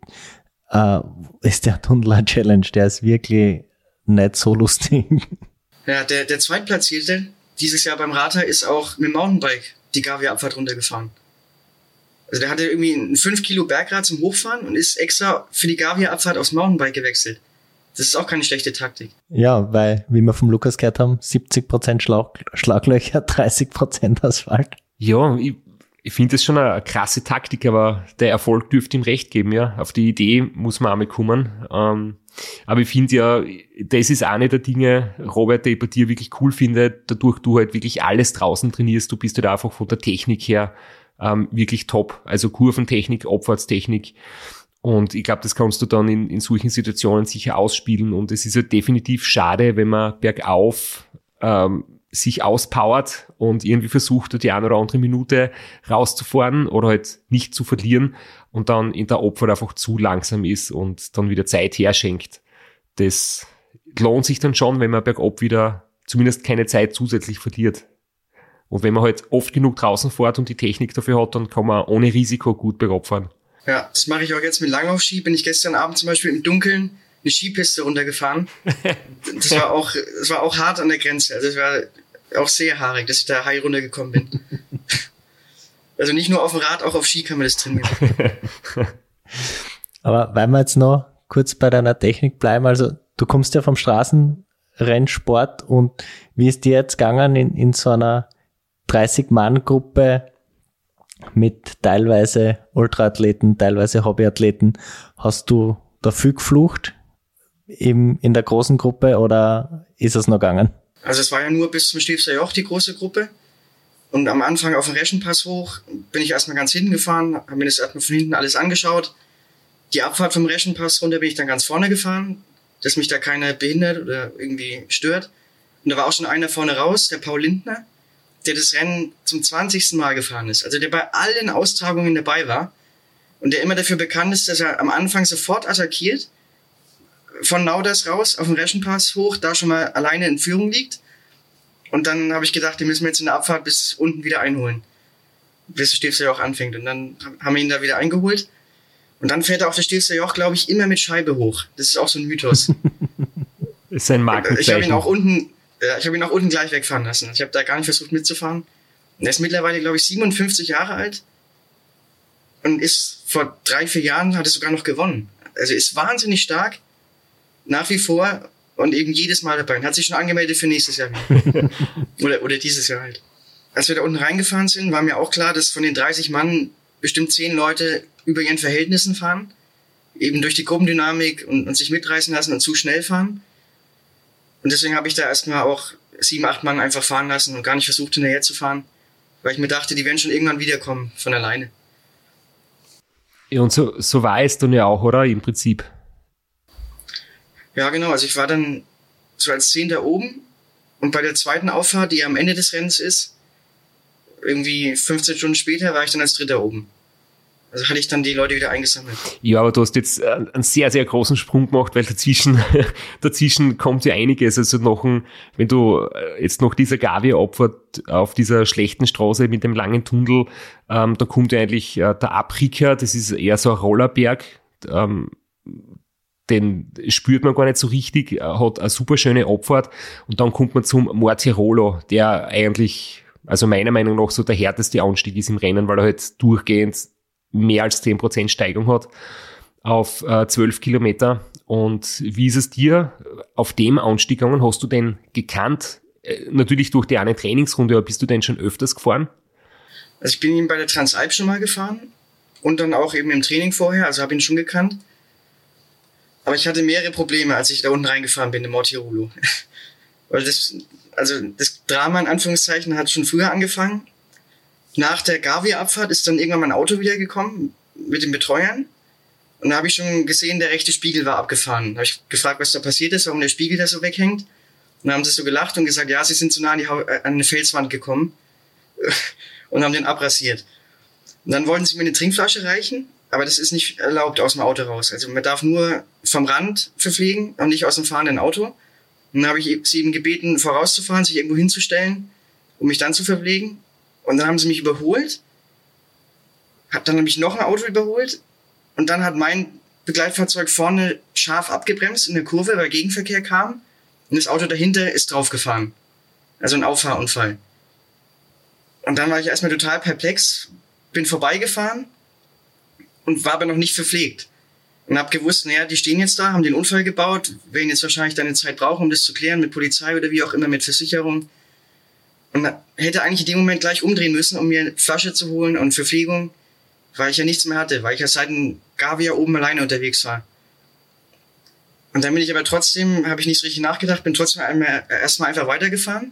äh, ist der Tunnel eine Challenge. Der ist wirklich nicht so lustig. Ja, der, der Zweitplatzierte dieses Jahr beim Rata ist auch mit dem Mountainbike die Gavia-Abfahrt runtergefahren. Also der hatte irgendwie ein 5 Kilo Bergrad zum Hochfahren und ist extra für die Gavia-Abfahrt aufs Mountainbike gewechselt. Das ist auch keine schlechte Taktik. Ja, weil, wie wir vom Lukas gehört haben, 70% Schlag Schlaglöcher, 30% Asphalt. Ja, ich, ich finde das schon eine krasse Taktik, aber der Erfolg dürfte ihm recht geben, ja. Auf die Idee muss man einmal kommen. Ähm, aber ich finde ja, das ist eine der Dinge, Robert, die ich bei dir wirklich cool finde, dadurch du halt wirklich alles draußen trainierst, du bist halt einfach von der Technik her ähm, wirklich top. Also Kurventechnik, Abfahrtstechnik. Und ich glaube, das kannst du dann in, in solchen Situationen sicher ausspielen. Und es ist ja definitiv schade, wenn man bergauf ähm, sich auspowert und irgendwie versucht, die eine oder andere Minute rauszufahren oder halt nicht zu verlieren und dann in der Opfer einfach zu langsam ist und dann wieder Zeit herschenkt. Das lohnt sich dann schon, wenn man bergab wieder zumindest keine Zeit zusätzlich verliert. Und wenn man halt oft genug draußen fährt und die Technik dafür hat, dann kann man ohne Risiko gut bergab fahren. Ja, das mache ich auch jetzt mit Langlaufski. Bin ich gestern Abend zum Beispiel im Dunkeln eine Skipiste runtergefahren. Das war auch, das war auch hart an der Grenze. Also es war auch sehr haarig, dass ich da high runtergekommen bin. Also nicht nur auf dem Rad, auch auf Ski kann man das trainieren. Aber weil wir jetzt noch kurz bei deiner Technik bleiben, also du kommst ja vom Straßenrennsport und wie ist dir jetzt gegangen in, in so einer 30-Mann-Gruppe mit teilweise Ultraathleten, teilweise Hobbyathleten. Hast du da viel geflucht im, in der großen Gruppe oder ist es noch gegangen? Also es war ja nur bis zum Stilfser Joch die große Gruppe. Und am Anfang auf den Reschenpass hoch bin ich erstmal ganz hinten gefahren, habe mir das erstmal von hinten alles angeschaut. Die Abfahrt vom Reschenpass runter bin ich dann ganz vorne gefahren, dass mich da keiner behindert oder irgendwie stört. Und da war auch schon einer vorne raus, der Paul Lindner der das Rennen zum 20. Mal gefahren ist. Also der bei allen Austragungen dabei war und der immer dafür bekannt ist, dass er am Anfang sofort attackiert, von Nauders raus auf den Reschenpass hoch, da schon mal alleine in Führung liegt. Und dann habe ich gedacht, die müssen wir jetzt in der Abfahrt bis unten wieder einholen. Bis der Stilfser Joch anfängt. Und dann haben wir ihn da wieder eingeholt. Und dann fährt er auf der Stilfser Joch, glaube ich, immer mit Scheibe hoch. Das ist auch so ein Mythos. ist ein Markenzeichen. Ich habe ihn auch unten, ja, ich habe ihn auch unten gleich wegfahren lassen. Ich habe da gar nicht versucht mitzufahren. er ist mittlerweile, glaube ich, 57 Jahre alt und ist vor drei, vier Jahren hat er sogar noch gewonnen. Also ist wahnsinnig stark, nach wie vor und eben jedes Mal dabei. Und hat sich schon angemeldet für nächstes Jahr oder, oder dieses Jahr halt. Als wir da unten reingefahren sind, war mir auch klar, dass von den 30 Mann bestimmt 10 Leute über ihren Verhältnissen fahren. Eben durch die Gruppendynamik und, und sich mitreißen lassen und zu schnell fahren. Und deswegen habe ich da erstmal auch sieben, acht Mann einfach fahren lassen und gar nicht versucht, hinterher zu fahren, weil ich mir dachte, die werden schon irgendwann wiederkommen von alleine. Ja, und so, so war es dann ja auch, oder? Im Prinzip. Ja, genau. Also ich war dann so als Zehnter oben und bei der zweiten Auffahrt, die am Ende des Rennens ist, irgendwie 15 Stunden später war ich dann als Dritter oben. Also hatte ich dann die Leute wieder eingesammelt. Ja, aber du hast jetzt äh, einen sehr, sehr großen Sprung gemacht, weil dazwischen, dazwischen kommt ja einiges. Also noch ein, wenn du äh, jetzt noch dieser Gavi opfert auf dieser schlechten Straße mit dem langen Tunnel, ähm, da kommt ja eigentlich äh, der Abricker, das ist eher so ein Rollerberg, ähm, den spürt man gar nicht so richtig, hat eine super schöne Abfahrt und dann kommt man zum Mortirolo, der eigentlich, also meiner Meinung nach so der härteste Anstieg ist im Rennen, weil er halt durchgehend mehr als 10% Steigung hat auf äh, 12 Kilometer. Und wie ist es dir auf dem Anstieg gegangen? Hast du den gekannt? Äh, natürlich durch die eine Trainingsrunde, aber bist du denn schon öfters gefahren? Also ich bin ihn bei der Transalp schon mal gefahren und dann auch eben im Training vorher, also habe ihn schon gekannt. Aber ich hatte mehrere Probleme, als ich da unten reingefahren bin, im Mortirolo. Weil das, also das Drama in Anführungszeichen hat schon früher angefangen nach der Gavia-Abfahrt ist dann irgendwann mein Auto wiedergekommen mit den Betreuern. Und da habe ich schon gesehen, der rechte Spiegel war abgefahren. Da habe ich gefragt, was da passiert ist, warum der Spiegel da so weghängt. Und dann haben sie so gelacht und gesagt, ja, sie sind zu nah an, die, äh, an eine Felswand gekommen und haben den abrasiert. Und dann wollten sie mir eine Trinkflasche reichen, aber das ist nicht erlaubt aus dem Auto raus. Also man darf nur vom Rand verpflegen und nicht aus dem fahrenden Auto. Und dann habe ich sie eben gebeten, vorauszufahren, sich irgendwo hinzustellen, um mich dann zu verpflegen. Und dann haben sie mich überholt. Hat dann nämlich noch ein Auto überholt. Und dann hat mein Begleitfahrzeug vorne scharf abgebremst in der Kurve, weil Gegenverkehr kam. Und das Auto dahinter ist draufgefahren. Also ein Auffahrunfall. Und dann war ich erstmal total perplex, bin vorbeigefahren und war aber noch nicht verpflegt. Und hab gewusst, naja, die stehen jetzt da, haben den Unfall gebaut, werden jetzt wahrscheinlich deine Zeit brauchen, um das zu klären mit Polizei oder wie auch immer, mit Versicherung. Und hätte eigentlich in dem Moment gleich umdrehen müssen, um mir eine Flasche zu holen und Verpflegung, weil ich ja nichts mehr hatte, weil ich ja seit dem Gavia oben alleine unterwegs war. Und dann bin ich aber trotzdem, habe ich nicht so richtig nachgedacht, bin trotzdem einmal, erstmal einfach weitergefahren.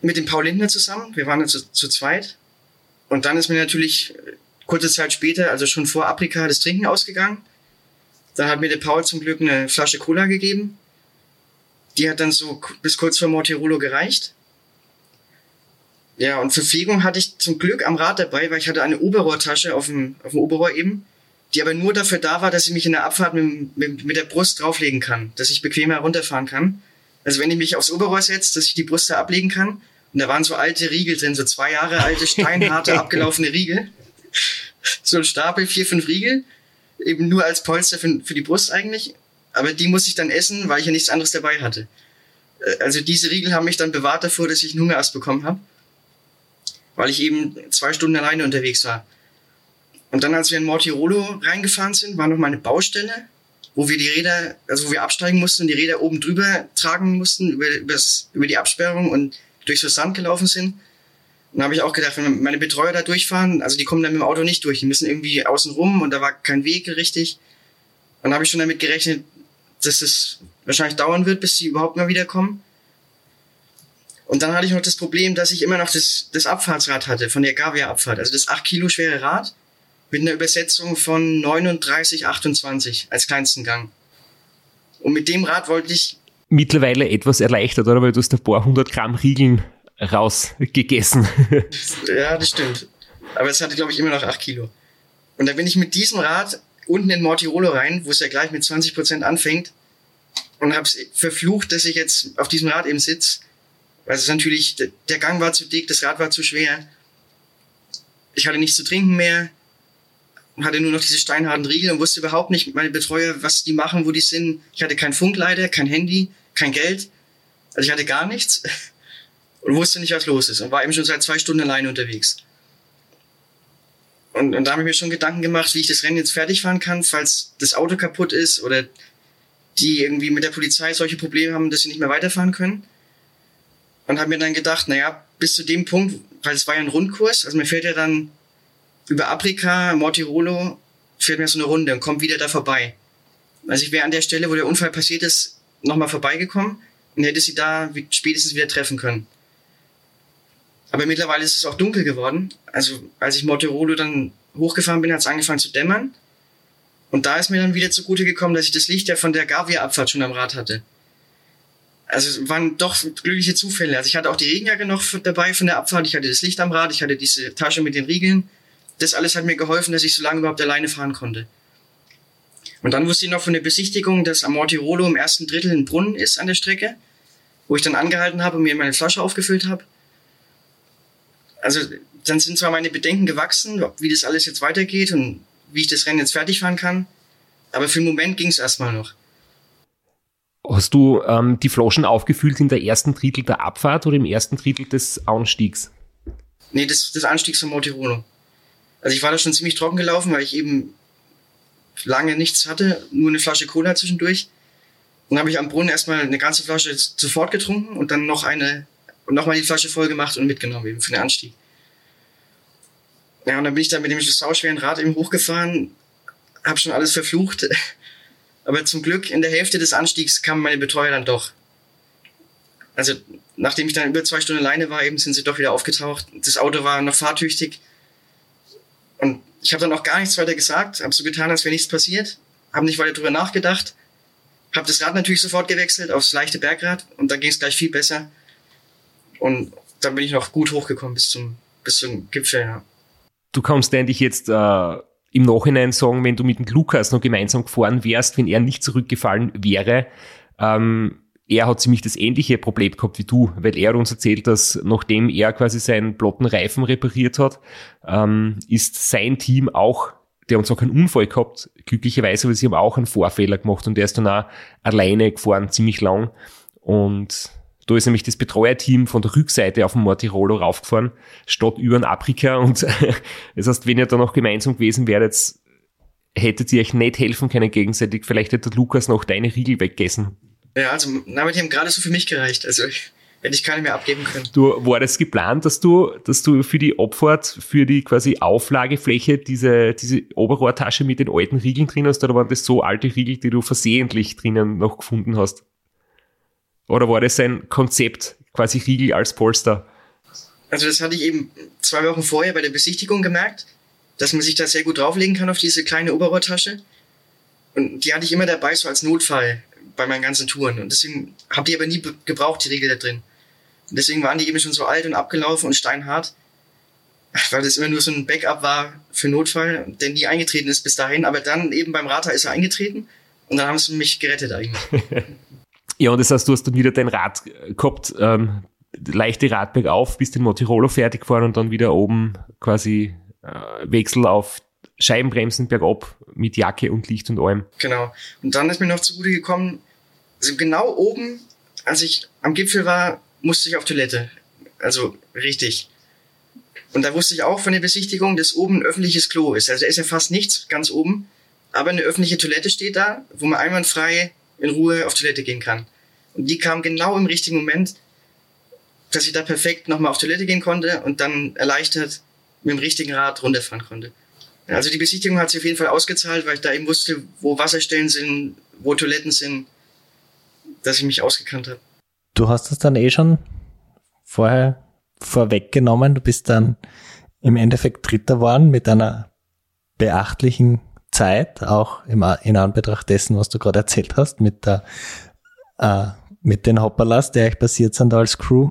Mit dem Paul Lindner zusammen. Wir waren dann zu, zu zweit. Und dann ist mir natürlich kurze Zeit später, also schon vor Aprika, das Trinken ausgegangen. Dann hat mir der Paul zum Glück eine Flasche Cola gegeben. Die hat dann so bis kurz vor Mortirolo gereicht. Ja, und Verpflegung hatte ich zum Glück am Rad dabei, weil ich hatte eine Oberrohrtasche auf dem, auf dem Oberrohr eben, die aber nur dafür da war, dass ich mich in der Abfahrt mit, mit, mit der Brust drauflegen kann, dass ich bequemer runterfahren kann. Also wenn ich mich aufs Oberrohr setze, dass ich die Brust da ablegen kann. Und da waren so alte Riegel drin, so zwei Jahre alte, steinharte, abgelaufene Riegel. So ein Stapel, vier, fünf Riegel. Eben nur als Polster für, für die Brust eigentlich aber die muss ich dann essen, weil ich ja nichts anderes dabei hatte. Äh, also diese Riegel haben mich dann bewahrt davor, dass ich einen Hungerast bekommen habe, weil ich eben zwei Stunden alleine unterwegs war. Und dann, als wir in Mortirolo reingefahren sind, war noch mal eine Baustelle, wo wir die Räder, also wo wir absteigen mussten und die Räder oben drüber tragen mussten, über, über die Absperrung und durch so Sand gelaufen sind. Und da habe ich auch gedacht, wenn meine Betreuer da durchfahren, also die kommen dann mit dem Auto nicht durch, die müssen irgendwie außen rum und da war kein Weg richtig. Und da habe ich schon damit gerechnet, dass es wahrscheinlich dauern wird, bis sie überhaupt mal wiederkommen. Und dann hatte ich noch das Problem, dass ich immer noch das, das Abfahrtsrad hatte von der Gavia-Abfahrt. Also das 8 Kilo schwere Rad mit einer Übersetzung von 39, 28 als kleinsten Gang. Und mit dem Rad wollte ich... Mittlerweile etwas erleichtert, oder? Weil du hast ein paar hundert Gramm Riegeln rausgegessen. ja, das stimmt. Aber es hatte, glaube ich, immer noch 8 Kilo. Und da bin ich mit diesem Rad unten in Mortirolo rein, wo es ja gleich mit 20 Prozent anfängt und habe verflucht, dass ich jetzt auf diesem Rad eben sitze. Weil es natürlich, der Gang war zu dick, das Rad war zu schwer. Ich hatte nichts zu trinken mehr, hatte nur noch diese steinharten Riegel und wusste überhaupt nicht, meine Betreuer, was die machen, wo die sind. Ich hatte kein Funkleiter, kein Handy, kein Geld. Also ich hatte gar nichts und wusste nicht, was los ist und war eben schon seit zwei Stunden alleine unterwegs. Und, und da habe ich mir schon Gedanken gemacht, wie ich das Rennen jetzt fertig fahren kann, falls das Auto kaputt ist oder die irgendwie mit der Polizei solche Probleme haben, dass sie nicht mehr weiterfahren können. Und habe mir dann gedacht, naja, bis zu dem Punkt, weil es war ja ein Rundkurs, also mir fährt ja dann über Aprika, Mortirolo, fährt mir so eine Runde und kommt wieder da vorbei. Also ich wäre an der Stelle, wo der Unfall passiert ist, nochmal vorbeigekommen und hätte sie da spätestens wieder treffen können. Aber mittlerweile ist es auch dunkel geworden. Also als ich Mortirolo dann hochgefahren bin, hat es angefangen zu dämmern. Und da ist mir dann wieder zugute gekommen, dass ich das Licht ja von der Gavia-Abfahrt schon am Rad hatte. Also es waren doch glückliche Zufälle. Also ich hatte auch die Regenjacke noch dabei von der Abfahrt. Ich hatte das Licht am Rad. Ich hatte diese Tasche mit den Riegeln. das alles hat mir geholfen, dass ich so lange überhaupt alleine fahren konnte. Und dann wusste ich noch von der Besichtigung, dass am Mortirolo im ersten Drittel ein Brunnen ist an der Strecke, wo ich dann angehalten habe und mir meine Flasche aufgefüllt habe. Also dann sind zwar meine Bedenken gewachsen, wie das alles jetzt weitergeht und wie ich das Rennen jetzt fertig fahren kann, aber für den Moment ging es erstmal noch. Hast du ähm, die Flaschen aufgefüllt in der ersten Drittel der Abfahrt oder im ersten Drittel des Anstiegs? Nee, des, des Anstiegs von Mortirolo. Also ich war da schon ziemlich trocken gelaufen, weil ich eben lange nichts hatte, nur eine Flasche Cola zwischendurch. Dann habe ich am Brunnen erstmal eine ganze Flasche sofort getrunken und dann noch eine und nochmal die Flasche voll gemacht und mitgenommen eben für den Anstieg. Ja, und dann bin ich da mit dem sauschweren Rad eben hochgefahren, habe schon alles verflucht. Aber zum Glück in der Hälfte des Anstiegs kamen meine Betreuer dann doch. Also nachdem ich dann über zwei Stunden alleine war, eben sind sie doch wieder aufgetaucht. Das Auto war noch fahrtüchtig. Und ich habe dann auch gar nichts weiter gesagt, habe so getan, als wäre nichts passiert, habe nicht weiter drüber nachgedacht, habe das Rad natürlich sofort gewechselt aufs leichte Bergrad und dann ging es gleich viel besser. Und dann bin ich noch gut hochgekommen bis zum, bis zum Gipfel. Ja. Du kannst eigentlich jetzt äh, im Nachhinein sagen, wenn du mit dem Lukas noch gemeinsam gefahren wärst, wenn er nicht zurückgefallen wäre, ähm, er hat ziemlich das ähnliche Problem gehabt wie du, weil er uns erzählt, dass nachdem er quasi seinen blotten Reifen repariert hat, ähm, ist sein Team auch, der uns auch keinen Unfall gehabt, glücklicherweise, weil sie haben auch einen Vorfehler gemacht und der ist dann auch alleine gefahren, ziemlich lang. Und da ist nämlich das Betreuerteam von der Rückseite auf dem Mortirolo raufgefahren, statt über den Afrika. Und das heißt, wenn ihr da noch gemeinsam gewesen wäret, hättet ihr euch nicht helfen können gegenseitig. Vielleicht hätte Lukas noch deine Riegel weggegessen. Ja, also, aber die haben gerade so für mich gereicht. Also, ich, hätte ich keine mehr abgeben können. Du, war das geplant, dass du, dass du für die Abfahrt, für die quasi Auflagefläche diese, diese Oberrohrtasche mit den alten Riegeln drin hast, oder waren das so alte Riegel, die du versehentlich drinnen noch gefunden hast? Oder war das ein Konzept, quasi Riegel als Polster? Also das hatte ich eben zwei Wochen vorher bei der Besichtigung gemerkt, dass man sich da sehr gut drauflegen kann auf diese kleine Oberrohrtasche. Und die hatte ich immer dabei, so als Notfall bei meinen ganzen Touren. Und deswegen habe die aber nie gebraucht, die Regel da drin. Und deswegen waren die eben schon so alt und abgelaufen und steinhart, weil das immer nur so ein Backup war für Notfall, der nie eingetreten ist bis dahin. Aber dann eben beim Rata ist er eingetreten und dann haben sie mich gerettet eigentlich. ja, und das heißt, du hast dann wieder dein Rad gehabt, ähm, leichte Radberg auf, bist in Motirolo fertig gefahren und dann wieder oben quasi äh, Wechsel auf Scheibenbremsen bergab mit Jacke und Licht und allem. Genau. Und dann ist mir noch zugute gekommen, also genau oben, als ich am Gipfel war, musste ich auf Toilette. Also richtig. Und da wusste ich auch von der Besichtigung, dass oben ein öffentliches Klo ist. Also da ist ja fast nichts ganz oben. Aber eine öffentliche Toilette steht da, wo man einwandfrei in Ruhe auf Toilette gehen kann. Und die kam genau im richtigen Moment, dass ich da perfekt nochmal auf Toilette gehen konnte und dann erleichtert mit dem richtigen Rad runterfahren konnte. Also die Besichtigung hat sich auf jeden Fall ausgezahlt, weil ich da eben wusste, wo Wasserstellen sind, wo Toiletten sind, dass ich mich ausgekannt habe. Du hast das dann eh schon vorher vorweggenommen. Du bist dann im Endeffekt Dritter geworden mit einer beachtlichen Zeit, auch in Anbetracht dessen, was du gerade erzählt hast, mit der, äh, mit den Hopperlas, die euch passiert sind als Crew.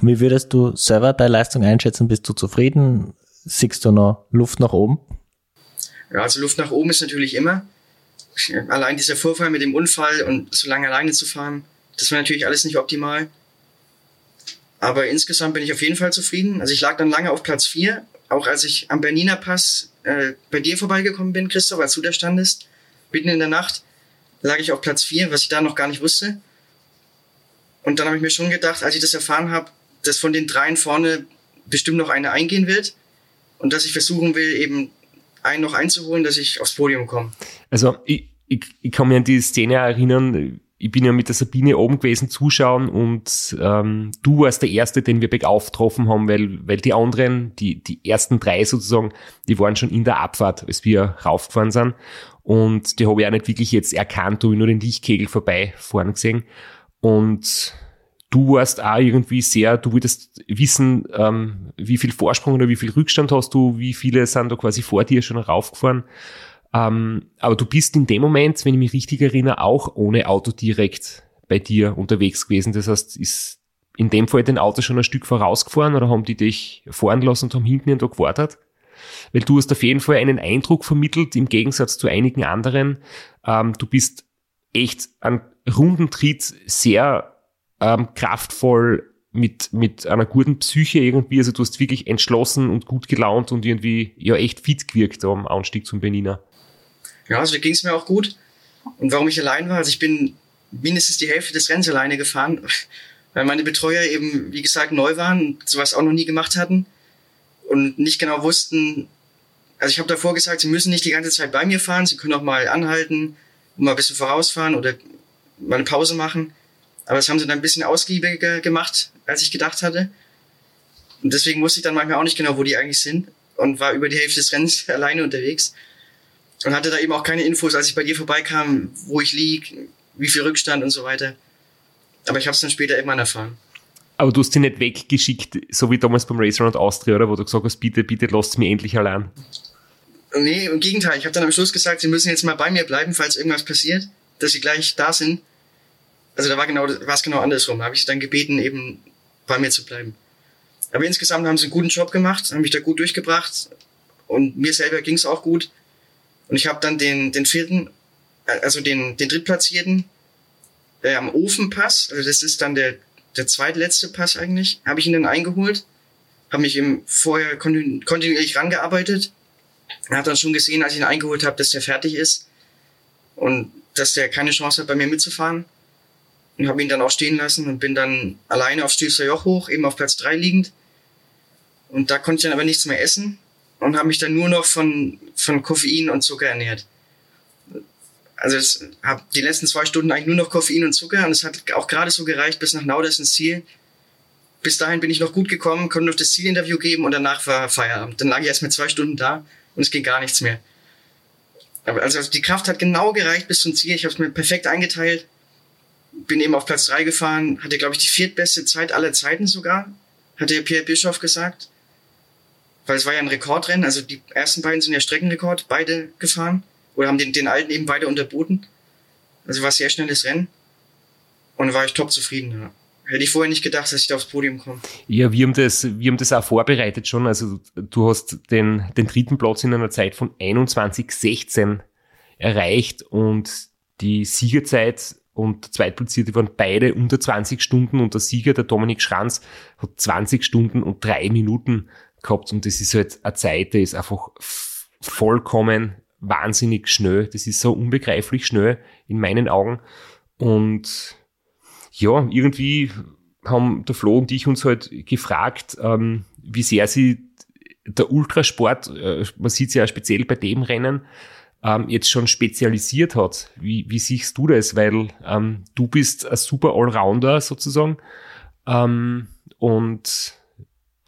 Wie würdest du selber deine Leistung einschätzen? Bist du zufrieden? siehst du noch Luft nach oben? Ja, also Luft nach oben ist natürlich immer. Allein dieser Vorfall mit dem Unfall und so lange alleine zu fahren, das war natürlich alles nicht optimal. Aber insgesamt bin ich auf jeden Fall zufrieden. Also ich lag dann lange auf Platz 4, auch als ich am Berniner Pass äh, bei dir vorbeigekommen bin, Christoph, als du da standest, mitten in der Nacht, lag ich auf Platz 4, was ich da noch gar nicht wusste. Und dann habe ich mir schon gedacht, als ich das erfahren habe, dass von den dreien vorne bestimmt noch eine eingehen wird und dass ich versuchen will, eben einen noch einzuholen, dass ich aufs Podium komme. Also ich, ich, ich kann mich an die Szene erinnern, ich bin ja mit der Sabine oben gewesen zuschauen und ähm, du warst der Erste, den wir bergauf getroffen haben, weil, weil die anderen, die, die ersten drei sozusagen, die waren schon in der Abfahrt, als wir raufgefahren sind. Und die habe ich auch nicht wirklich jetzt erkannt, habe ich nur den Lichtkegel vorbeifahren gesehen. Und du warst auch irgendwie sehr, du würdest wissen, ähm, wie viel Vorsprung oder wie viel Rückstand hast du, wie viele sind da quasi vor dir schon raufgefahren. Ähm, aber du bist in dem Moment, wenn ich mich richtig erinnere, auch ohne Auto direkt bei dir unterwegs gewesen. Das heißt, ist in dem Fall dein Auto schon ein Stück vorausgefahren oder haben die dich fahren lassen und haben hinten da gewartet? weil du hast auf jeden Fall einen Eindruck vermittelt, im Gegensatz zu einigen anderen. Ähm, du bist echt an runden Tritt sehr ähm, kraftvoll mit, mit einer guten Psyche irgendwie. Also du hast wirklich entschlossen und gut gelaunt und irgendwie ja echt fit gewirkt am Anstieg zum Benina. Ja, also ging es mir auch gut. Und warum ich allein war, also ich bin mindestens die Hälfte des Rennens alleine gefahren, weil meine Betreuer eben, wie gesagt, neu waren und sowas auch noch nie gemacht hatten und nicht genau wussten, also ich habe davor gesagt, sie müssen nicht die ganze Zeit bei mir fahren, sie können auch mal anhalten und mal ein bisschen vorausfahren oder mal eine Pause machen. Aber das haben sie dann ein bisschen ausgiebiger gemacht, als ich gedacht hatte. Und deswegen wusste ich dann manchmal auch nicht genau, wo die eigentlich sind und war über die Hälfte des Rennens alleine unterwegs und hatte da eben auch keine Infos, als ich bei dir vorbeikam, wo ich lieg, wie viel Rückstand und so weiter. Aber ich habe es dann später irgendwann erfahren. Aber du hast sie nicht weggeschickt, so wie damals beim Racer und Austria, oder? Wo du gesagt hast, bitte, bitte lasst mich endlich allein. Nee, im Gegenteil. Ich habe dann am Schluss gesagt, sie müssen jetzt mal bei mir bleiben, falls irgendwas passiert, dass sie gleich da sind. Also da war genau, war es genau andersrum. Da habe ich sie dann gebeten, eben bei mir zu bleiben. Aber insgesamt haben sie einen guten Job gemacht, haben mich da gut durchgebracht und mir selber ging es auch gut. Und ich habe dann den, den vierten, äh, also den, den drittplatzierten äh, am Ofenpass, also das ist dann der, der zweitletzte Pass eigentlich, habe ich ihn dann eingeholt, habe mich eben vorher kontinuierlich rangearbeitet, hat dann schon gesehen, als ich ihn eingeholt habe, dass der fertig ist und dass der keine Chance hat, bei mir mitzufahren. Und habe ihn dann auch stehen lassen und bin dann alleine auf Stilfser Joch hoch, eben auf Platz drei liegend. Und da konnte ich dann aber nichts mehr essen und habe mich dann nur noch von, von Koffein und Zucker ernährt. Also ich habe die letzten zwei Stunden eigentlich nur noch Koffein und Zucker und es hat auch gerade so gereicht bis nach Nauders ins Ziel. Bis dahin bin ich noch gut gekommen, konnte noch das Zielinterview geben und danach war Feierabend. Dann lag ich erst mit zwei Stunden da und es ging gar nichts mehr. Aber also die Kraft hat genau gereicht bis zum Ziel. Ich habe es mir perfekt eingeteilt. Bin eben auf Platz drei gefahren, hatte glaube ich die viertbeste Zeit aller Zeiten sogar, hatte Pierre Bischoff gesagt weil es war ja ein Rekordrennen. Also die ersten beiden sind ja Streckenrekord, beide gefahren oder haben den, den alten eben beide unterboten. Also war sehr schnelles Rennen und war ich top zufrieden. Ja. Hätte ich vorher nicht gedacht, dass ich da aufs Podium komme. Ja, wir haben das, wir haben das auch vorbereitet schon. Also du hast den, den dritten Platz in einer Zeit von 21,16 erreicht und die Siegerzeit und der Zweitplatzierte waren beide unter 20 Stunden und der Sieger, der Dominik Schranz, hat 20 Stunden und drei Minuten gehabt und das ist halt eine Zeit, die ist einfach vollkommen wahnsinnig schnell. Das ist so unbegreiflich schnell in meinen Augen. Und ja, irgendwie haben der Flo und ich uns halt gefragt, ähm, wie sehr sie der Ultrasport, äh, man sieht es ja speziell bei dem Rennen, ähm, jetzt schon spezialisiert hat. Wie, wie siehst du das? Weil ähm, du bist ein super Allrounder sozusagen ähm, und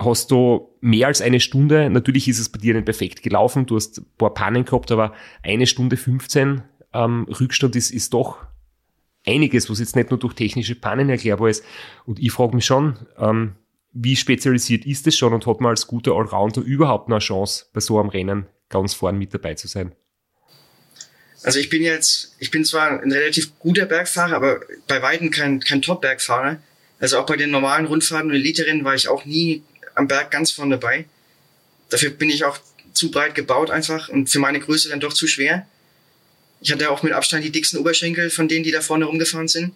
hast du mehr als eine Stunde, natürlich ist es bei dir nicht perfekt gelaufen, du hast ein paar Pannen gehabt, aber eine Stunde 15 ähm, Rückstand ist, ist doch einiges, was jetzt nicht nur durch technische Pannen erklärbar ist. Und ich frage mich schon, ähm, wie spezialisiert ist es schon und hat man als guter Allrounder überhaupt noch eine Chance, bei so einem Rennen ganz vorn mit dabei zu sein? Also ich bin jetzt, ich bin zwar ein relativ guter Bergfahrer, aber bei weitem kein, kein Top-Bergfahrer. Also auch bei den normalen Rundfahrten und Elite-Rennen war ich auch nie am Berg ganz vorne dabei. Dafür bin ich auch zu breit gebaut einfach und für meine Größe dann doch zu schwer. Ich hatte auch mit Abstand die dicksten Oberschenkel von denen, die da vorne rumgefahren sind.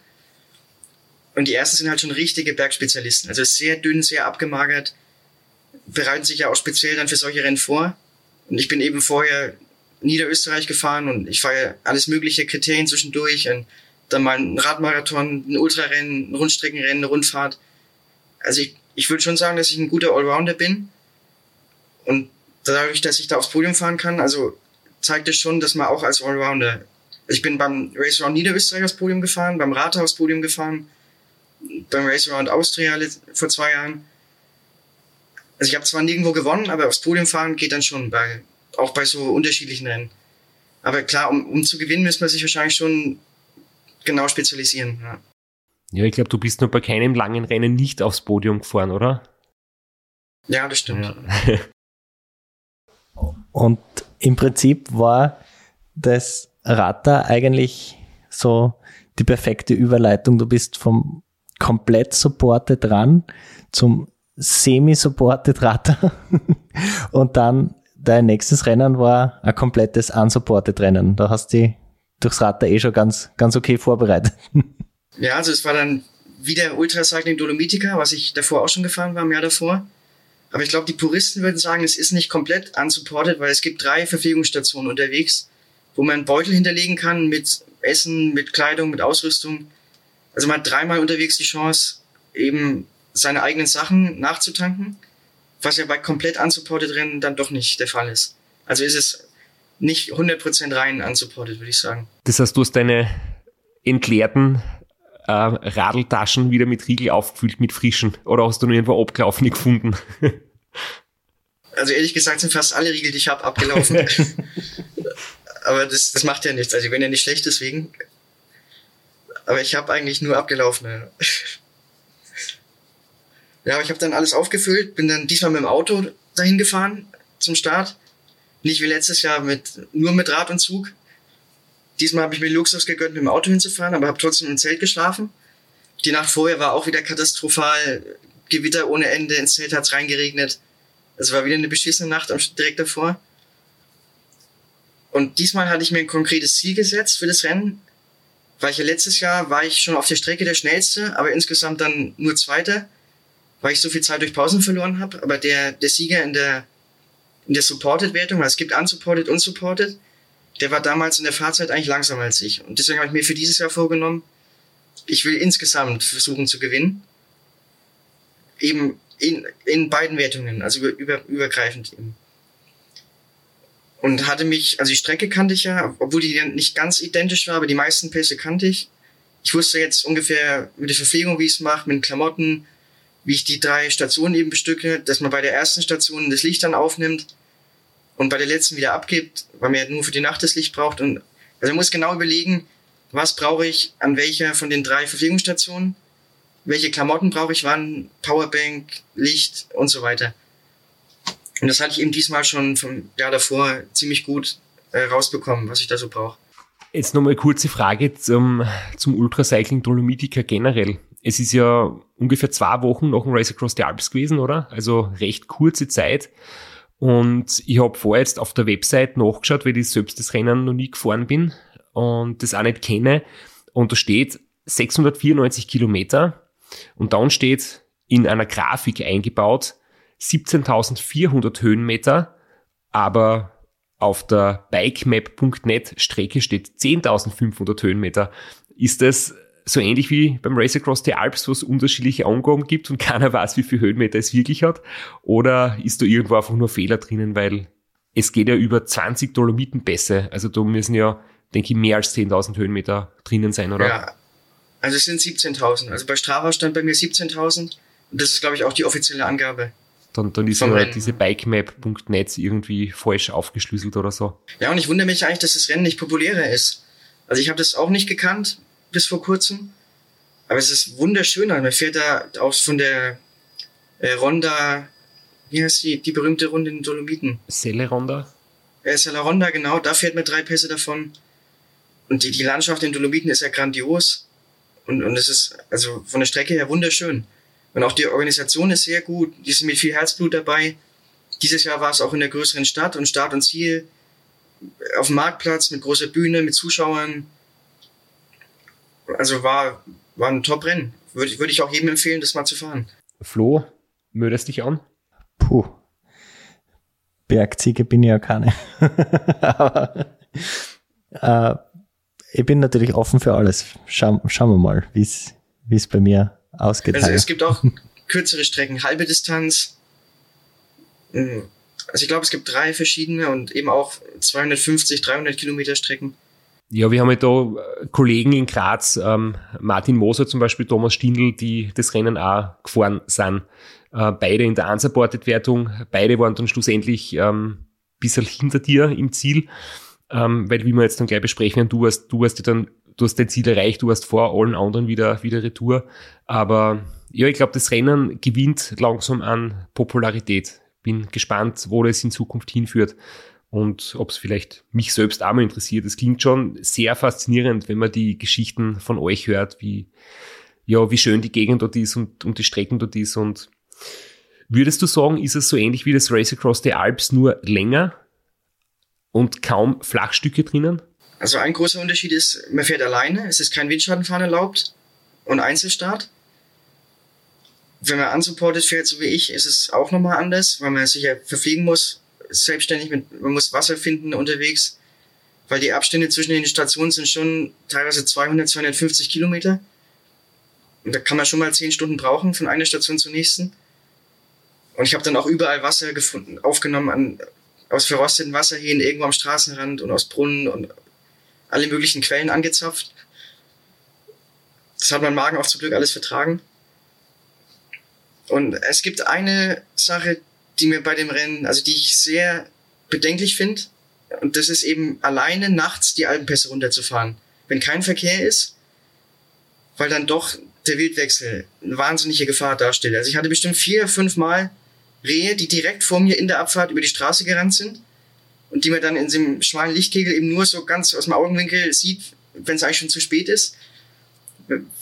Und die ersten sind halt schon richtige Bergspezialisten. Also sehr dünn, sehr abgemagert, bereiten sich ja auch speziell dann für solche Rennen vor. Und ich bin eben vorher Niederösterreich gefahren und ich fahre ja alles mögliche Kriterien zwischendurch. Und dann mal ein Radmarathon, ein Ultrarennen, ein Rundstreckenrennen, eine Rundfahrt. Also ich ich würde schon sagen, dass ich ein guter Allrounder bin. Und dadurch, dass ich da aufs Podium fahren kann, also zeigt es schon, dass man auch als Allrounder. Ich bin beim Race Round Niederösterreich aufs Podium gefahren, beim Rathaus Podium gefahren, beim Race Round Austria vor zwei Jahren. Also ich habe zwar nirgendwo gewonnen, aber aufs Podium fahren geht dann schon, bei, auch bei so unterschiedlichen Rennen. Aber klar, um, um zu gewinnen, müsste man sich wahrscheinlich schon genau spezialisieren. Ja. Ja, ich glaube, du bist nur bei keinem langen Rennen nicht aufs Podium gefahren, oder? Ja, das stimmt. Ja. Und im Prinzip war das Ratter eigentlich so die perfekte Überleitung. Du bist vom komplett supported dran zum semi-supported Ratter und dann dein nächstes Rennen war ein komplettes unsupported Rennen. Da hast du durchs Rad da eh schon ganz, ganz okay vorbereitet. Ja, also es war dann wieder Ultracycling Dolomitica, was ich davor auch schon gefahren war, im Jahr davor. Aber ich glaube, die Puristen würden sagen, es ist nicht komplett unsupported, weil es gibt drei Verpflegungsstationen unterwegs, wo man Beutel hinterlegen kann mit Essen, mit Kleidung, mit Ausrüstung. Also man hat dreimal unterwegs die Chance, eben seine eigenen Sachen nachzutanken, was ja bei komplett unsupported Rennen dann doch nicht der Fall ist. Also ist es nicht 100% rein unsupported, würde ich sagen. Das heißt, du hast deine entleerten äh, Radeltaschen wieder mit Riegel aufgefüllt, mit frischen? Oder hast du nur irgendwo abgelaufen gefunden? also ehrlich gesagt sind fast alle Riegel, die ich habe, abgelaufen. aber das, das macht ja nichts. Also ich bin ja nicht schlecht deswegen. Aber ich habe eigentlich nur abgelaufene. ja, aber ich habe dann alles aufgefüllt, bin dann diesmal mit dem Auto dahin gefahren zum Start. Nicht wie letztes Jahr mit nur mit Rad und Zug. Diesmal habe ich mir Luxus gegönnt, mit dem Auto hinzufahren, aber habe trotzdem im Zelt geschlafen. Die Nacht vorher war auch wieder katastrophal. Gewitter ohne Ende, ins Zelt hat's reingeregnet. Es war wieder eine beschissene Nacht direkt davor. Und diesmal hatte ich mir ein konkretes Ziel gesetzt für das Rennen. Weil ich ja letztes Jahr war ich schon auf der Strecke der schnellste, aber insgesamt dann nur Zweiter, weil ich so viel Zeit durch Pausen verloren habe. Aber der, der Sieger in der, in der Supported-Wertung, weil es gibt Unsupported und Supported, der war damals in der Fahrzeit eigentlich langsamer als ich. Und deswegen habe ich mir für dieses Jahr vorgenommen, ich will insgesamt versuchen zu gewinnen. Eben in, in beiden Wertungen, also über, über, übergreifend eben. Und hatte mich, also die Strecke kannte ich ja, obwohl die nicht ganz identisch war, aber die meisten Pässe kannte ich. Ich wusste jetzt ungefähr mit der Verpflegung, wie ich es mache, mit den Klamotten, wie ich die drei Stationen eben bestücke, dass man bei der ersten Station das Licht dann aufnimmt und bei der letzten wieder abgibt, weil man ja nur für die Nacht das Licht braucht. Und also man muss genau überlegen, was brauche ich an welcher von den drei Verpflegungsstationen, welche Klamotten brauche ich wann, Powerbank, Licht und so weiter. Und das hatte ich eben diesmal schon vom Jahr davor ziemlich gut äh, rausbekommen, was ich da so brauche. Jetzt nochmal kurze Frage zum, zum Ultracycling Dolomitica generell. Es ist ja ungefähr zwei Wochen nach dem Race Across the Alps gewesen, oder? Also recht kurze Zeit. Und ich habe vorher jetzt auf der Website nachgeschaut, weil ich selbst das Rennen noch nie gefahren bin und das auch nicht kenne. Und da steht 694 Kilometer und dann steht in einer Grafik eingebaut 17.400 Höhenmeter, aber auf der bikemap.net Strecke steht 10.500 Höhenmeter. Ist das so ähnlich wie beim Race Across the Alps, wo es unterschiedliche Angaben gibt und keiner weiß, wie viel Höhenmeter es wirklich hat? Oder ist da irgendwo einfach nur Fehler drinnen, weil es geht ja über 20 Dolomitenpässe. Also da müssen ja, denke ich, mehr als 10.000 Höhenmeter drinnen sein, oder? Ja, also es sind 17.000. Also bei Strava stand bei mir 17.000. Und das ist, glaube ich, auch die offizielle Angabe. Dann, dann ist ja diese bikemap.net irgendwie falsch aufgeschlüsselt oder so. Ja, und ich wundere mich eigentlich, dass das Rennen nicht populärer ist. Also ich habe das auch nicht gekannt bis vor kurzem. Aber es ist wunderschön. Man fährt da auch von der äh, Ronda, wie heißt die, die berühmte Runde in den Dolomiten? Selle Ronda? Ja, Selle Ronda, genau. Da fährt man drei Pässe davon. Und die, die Landschaft in den Dolomiten ist ja grandios. Und, und es ist also von der Strecke her wunderschön. Und auch die Organisation ist sehr gut. Die sind mit viel Herzblut dabei. Dieses Jahr war es auch in der größeren Stadt und Start und Ziel auf dem Marktplatz mit großer Bühne, mit Zuschauern also war, war ein Top-Rennen. Würde, würde ich auch jedem empfehlen, das mal zu fahren. Flo, mödest dich an? Puh. Bergziege bin ich ja keine. Aber äh, ich bin natürlich offen für alles. Schau, schauen wir mal, wie es bei mir ausgeht. Also es gibt auch kürzere Strecken, halbe Distanz. Hm. Also ich glaube, es gibt drei verschiedene und eben auch 250, 300 Kilometer Strecken. Ja, wir haben ja da äh, Kollegen in Graz, ähm, Martin Moser zum Beispiel, Thomas Stindl, die das Rennen auch gefahren sind. Äh, beide in der Unsupported-Wertung, beide waren dann schlussendlich ähm, bisschen hinter dir im Ziel, ähm, weil wie wir jetzt dann gleich besprechen werden, du hast, du hast dann, du hast dein Ziel erreicht, du hast vor allen anderen wieder, wieder Retour. Aber ja, ich glaube, das Rennen gewinnt langsam an Popularität. Bin gespannt, wo das in Zukunft hinführt und ob es vielleicht mich selbst auch mal interessiert. Es klingt schon sehr faszinierend, wenn man die Geschichten von euch hört, wie, ja, wie schön die Gegend dort ist und, und die Strecken dort ist und Würdest du sagen, ist es so ähnlich wie das Race Across the Alps, nur länger und kaum Flachstücke drinnen? Also ein großer Unterschied ist, man fährt alleine, es ist kein Windschattenfahren erlaubt und Einzelstart. Wenn man unsupported fährt, so wie ich, ist es auch nochmal anders, weil man sich ja verpflegen muss, selbstständig, mit, man muss Wasser finden unterwegs, weil die Abstände zwischen den Stationen sind schon teilweise 200, 250 Kilometer. Und da kann man schon mal zehn Stunden brauchen von einer Station zur nächsten. Und ich habe dann auch überall Wasser gefunden, aufgenommen an, aus verrosteten Wasserhähnen irgendwo am Straßenrand und aus Brunnen und alle möglichen Quellen angezapft. Das hat mein Magen auch zum Glück alles vertragen. Und es gibt eine Sache, die mir bei dem Rennen, also die ich sehr bedenklich finde. Und das ist eben alleine nachts die Alpenpässe runterzufahren. Wenn kein Verkehr ist, weil dann doch der Wildwechsel eine wahnsinnige Gefahr darstellt. Also ich hatte bestimmt vier, fünf Mal Rehe, die direkt vor mir in der Abfahrt über die Straße gerannt sind und die man dann in diesem schmalen Lichtkegel eben nur so ganz aus dem Augenwinkel sieht, wenn es eigentlich schon zu spät ist.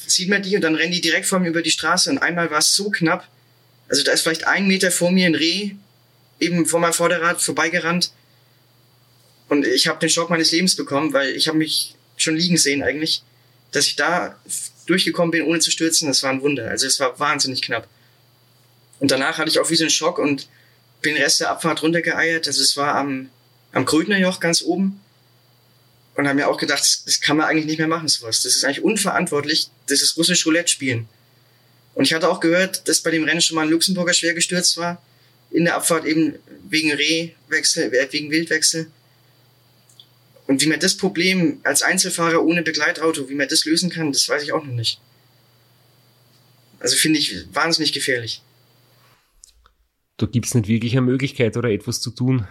Sieht man die und dann rennen die direkt vor mir über die Straße und einmal war es so knapp. Also da ist vielleicht ein Meter vor mir ein Reh eben vor meinem Vorderrad vorbeigerannt und ich habe den Schock meines Lebens bekommen, weil ich habe mich schon liegen sehen eigentlich, dass ich da durchgekommen bin, ohne zu stürzen. Das war ein Wunder. Also es war wahnsinnig knapp. Und danach hatte ich auch wie so einen Schock und bin den Rest der Abfahrt runtergeeiert. Also es war am, am Krötnerjoch ganz oben. Und haben mir auch gedacht, das, das kann man eigentlich nicht mehr machen, sowas. Das ist eigentlich unverantwortlich. Das ist russisch Roulette spielen. Und ich hatte auch gehört, dass bei dem Rennen schon mal ein Luxemburger schwer gestürzt war. In der Abfahrt eben wegen Rehwechsel, wegen Wildwechsel. Und wie man das Problem als Einzelfahrer ohne Begleitauto, wie man das lösen kann, das weiß ich auch noch nicht. Also finde ich wahnsinnig gefährlich da gibt es nicht wirklich eine Möglichkeit oder etwas zu tun.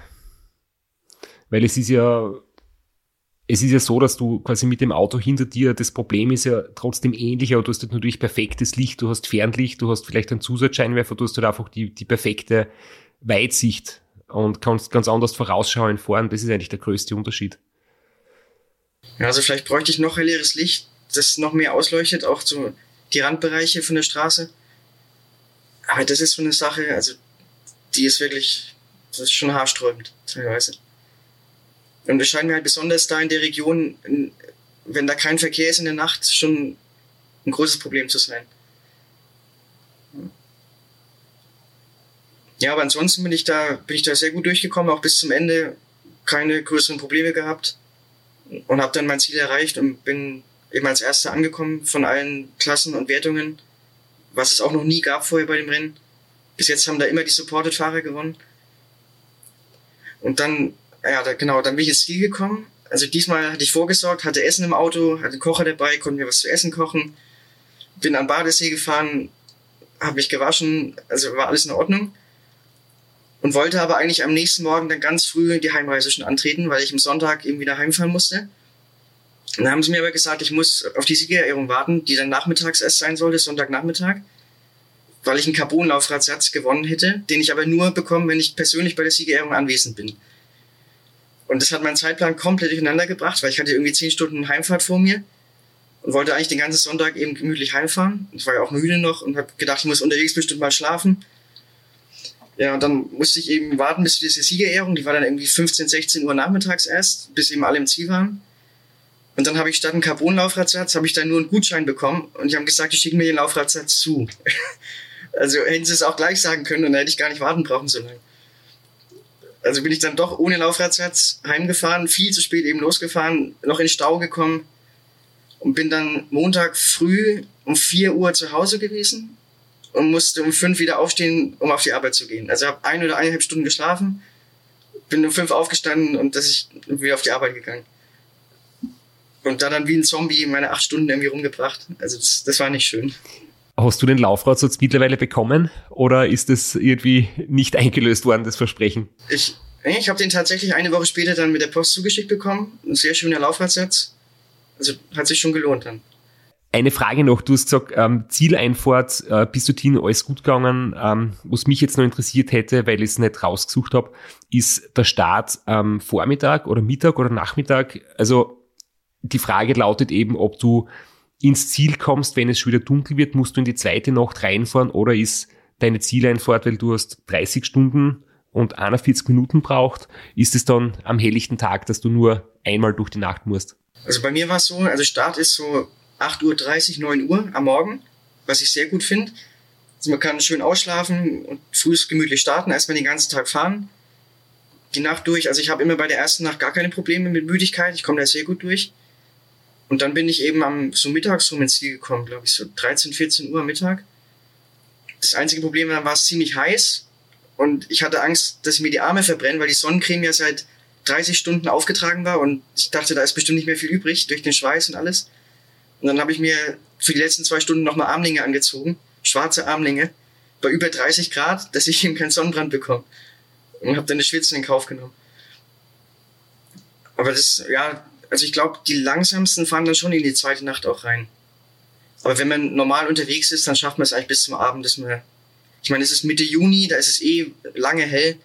Weil es ist ja, es ist ja so, dass du quasi mit dem Auto hinter dir, das Problem ist ja trotzdem ähnlich, aber du hast halt natürlich perfektes Licht, du hast Fernlicht, du hast vielleicht einen Zusatzscheinwerfer, du hast halt einfach die, die perfekte Weitsicht und kannst ganz anders vorausschauen fahren. Das ist eigentlich der größte Unterschied. Ja, also vielleicht bräuchte ich noch helleres Licht, das noch mehr ausleuchtet, auch so die Randbereiche von der Straße. Aber das ist so eine Sache, also die ist wirklich, das ist schon haarsträubend, teilweise. Und es scheint mir halt besonders da in der Region, wenn da kein Verkehr ist in der Nacht, schon ein großes Problem zu sein. Ja, aber ansonsten bin ich da, bin ich da sehr gut durchgekommen, auch bis zum Ende keine größeren Probleme gehabt und habe dann mein Ziel erreicht und bin eben als Erster angekommen von allen Klassen und Wertungen, was es auch noch nie gab vorher bei dem Rennen. Bis jetzt haben da immer die Supported-Fahrer gewonnen. Und dann, ja, da, genau, dann bin ich ins Ziel gekommen. Also diesmal hatte ich vorgesorgt, hatte Essen im Auto, hatte einen Kocher dabei, konnte mir was zu essen kochen. Bin an Badesee gefahren, habe mich gewaschen, also war alles in Ordnung. Und wollte aber eigentlich am nächsten Morgen dann ganz früh die Heimreise schon antreten, weil ich am Sonntag eben wieder heimfahren musste. Und dann haben sie mir aber gesagt, ich muss auf die Siegerehrung warten, die dann nachmittags erst sein sollte, Sonntagnachmittag weil ich einen Carbon-Laufradsatz gewonnen hätte, den ich aber nur bekomme, wenn ich persönlich bei der Siegerehrung anwesend bin. Und das hat meinen Zeitplan komplett durcheinander gebracht, weil ich hatte irgendwie zehn Stunden Heimfahrt vor mir und wollte eigentlich den ganzen Sonntag eben gemütlich heimfahren. Ich war ja auch müde noch und habe gedacht, ich muss unterwegs bestimmt mal schlafen. Ja, und dann musste ich eben warten bis zu dieser Siegerehrung. Die war dann irgendwie 15, 16 Uhr nachmittags erst, bis eben alle im Ziel waren. Und dann habe ich statt einen Carbon-Laufradsatz, habe ich dann nur einen Gutschein bekommen und die haben gesagt, die schicken mir den Laufradsatz zu. Also hätten sie es auch gleich sagen können und dann hätte ich gar nicht warten brauchen so lange. Also bin ich dann doch ohne Laufradsatz heimgefahren, viel zu spät eben losgefahren, noch in Stau gekommen und bin dann Montag früh um 4 Uhr zu Hause gewesen und musste um 5 wieder aufstehen, um auf die Arbeit zu gehen. Also habe ein oder eineinhalb Stunden geschlafen, bin um 5 aufgestanden und dass ich wieder auf die Arbeit gegangen. Und da dann wie ein Zombie meine acht Stunden irgendwie rumgebracht. Also das, das war nicht schön. Hast du den Laufradsatz mittlerweile bekommen oder ist es irgendwie nicht eingelöst worden, das Versprechen? Ich, ich habe den tatsächlich eine Woche später dann mit der Post zugeschickt bekommen. Ein sehr schöner Laufradsatz. Also hat sich schon gelohnt dann. Eine Frage noch, du hast gesagt, ähm, Zieleinfahrt äh, bis dorthin alles gut gegangen. Ähm, was mich jetzt noch interessiert hätte, weil ich es nicht rausgesucht habe, ist der Start am ähm, Vormittag oder Mittag oder Nachmittag. Also die Frage lautet eben, ob du ins Ziel kommst, wenn es schon wieder dunkel wird, musst du in die zweite Nacht reinfahren oder ist deine Zieleinfahrt, weil du hast 30 Stunden und 41 Minuten braucht, ist es dann am helllichten Tag, dass du nur einmal durch die Nacht musst? Also bei mir war es so, also Start ist so 8.30 Uhr, 9 Uhr am Morgen, was ich sehr gut finde. Also man kann schön ausschlafen und früh gemütlich starten, erstmal den ganzen Tag fahren. Die Nacht durch, also ich habe immer bei der ersten Nacht gar keine Probleme mit Müdigkeit, ich komme da sehr gut durch. Und dann bin ich eben am so mittags rum ins Ziel gekommen, glaube ich, so 13, 14 Uhr Mittag. Das einzige Problem war, war es ziemlich heiß und ich hatte Angst, dass ich mir die Arme verbrenne, weil die Sonnencreme ja seit 30 Stunden aufgetragen war und ich dachte, da ist bestimmt nicht mehr viel übrig durch den Schweiß und alles. Und dann habe ich mir für die letzten zwei Stunden nochmal Armlinge angezogen, schwarze Armlinge, bei über 30 Grad, dass ich eben keinen Sonnenbrand bekomme. Und habe dann das Schwitzen in Kauf genommen. Aber das, ja, also ich glaube, die langsamsten fahren dann schon in die zweite Nacht auch rein. Aber wenn man normal unterwegs ist, dann schafft man es eigentlich bis zum Abend, dass man ich meine, es ist Mitte Juni, da ist es eh lange hell.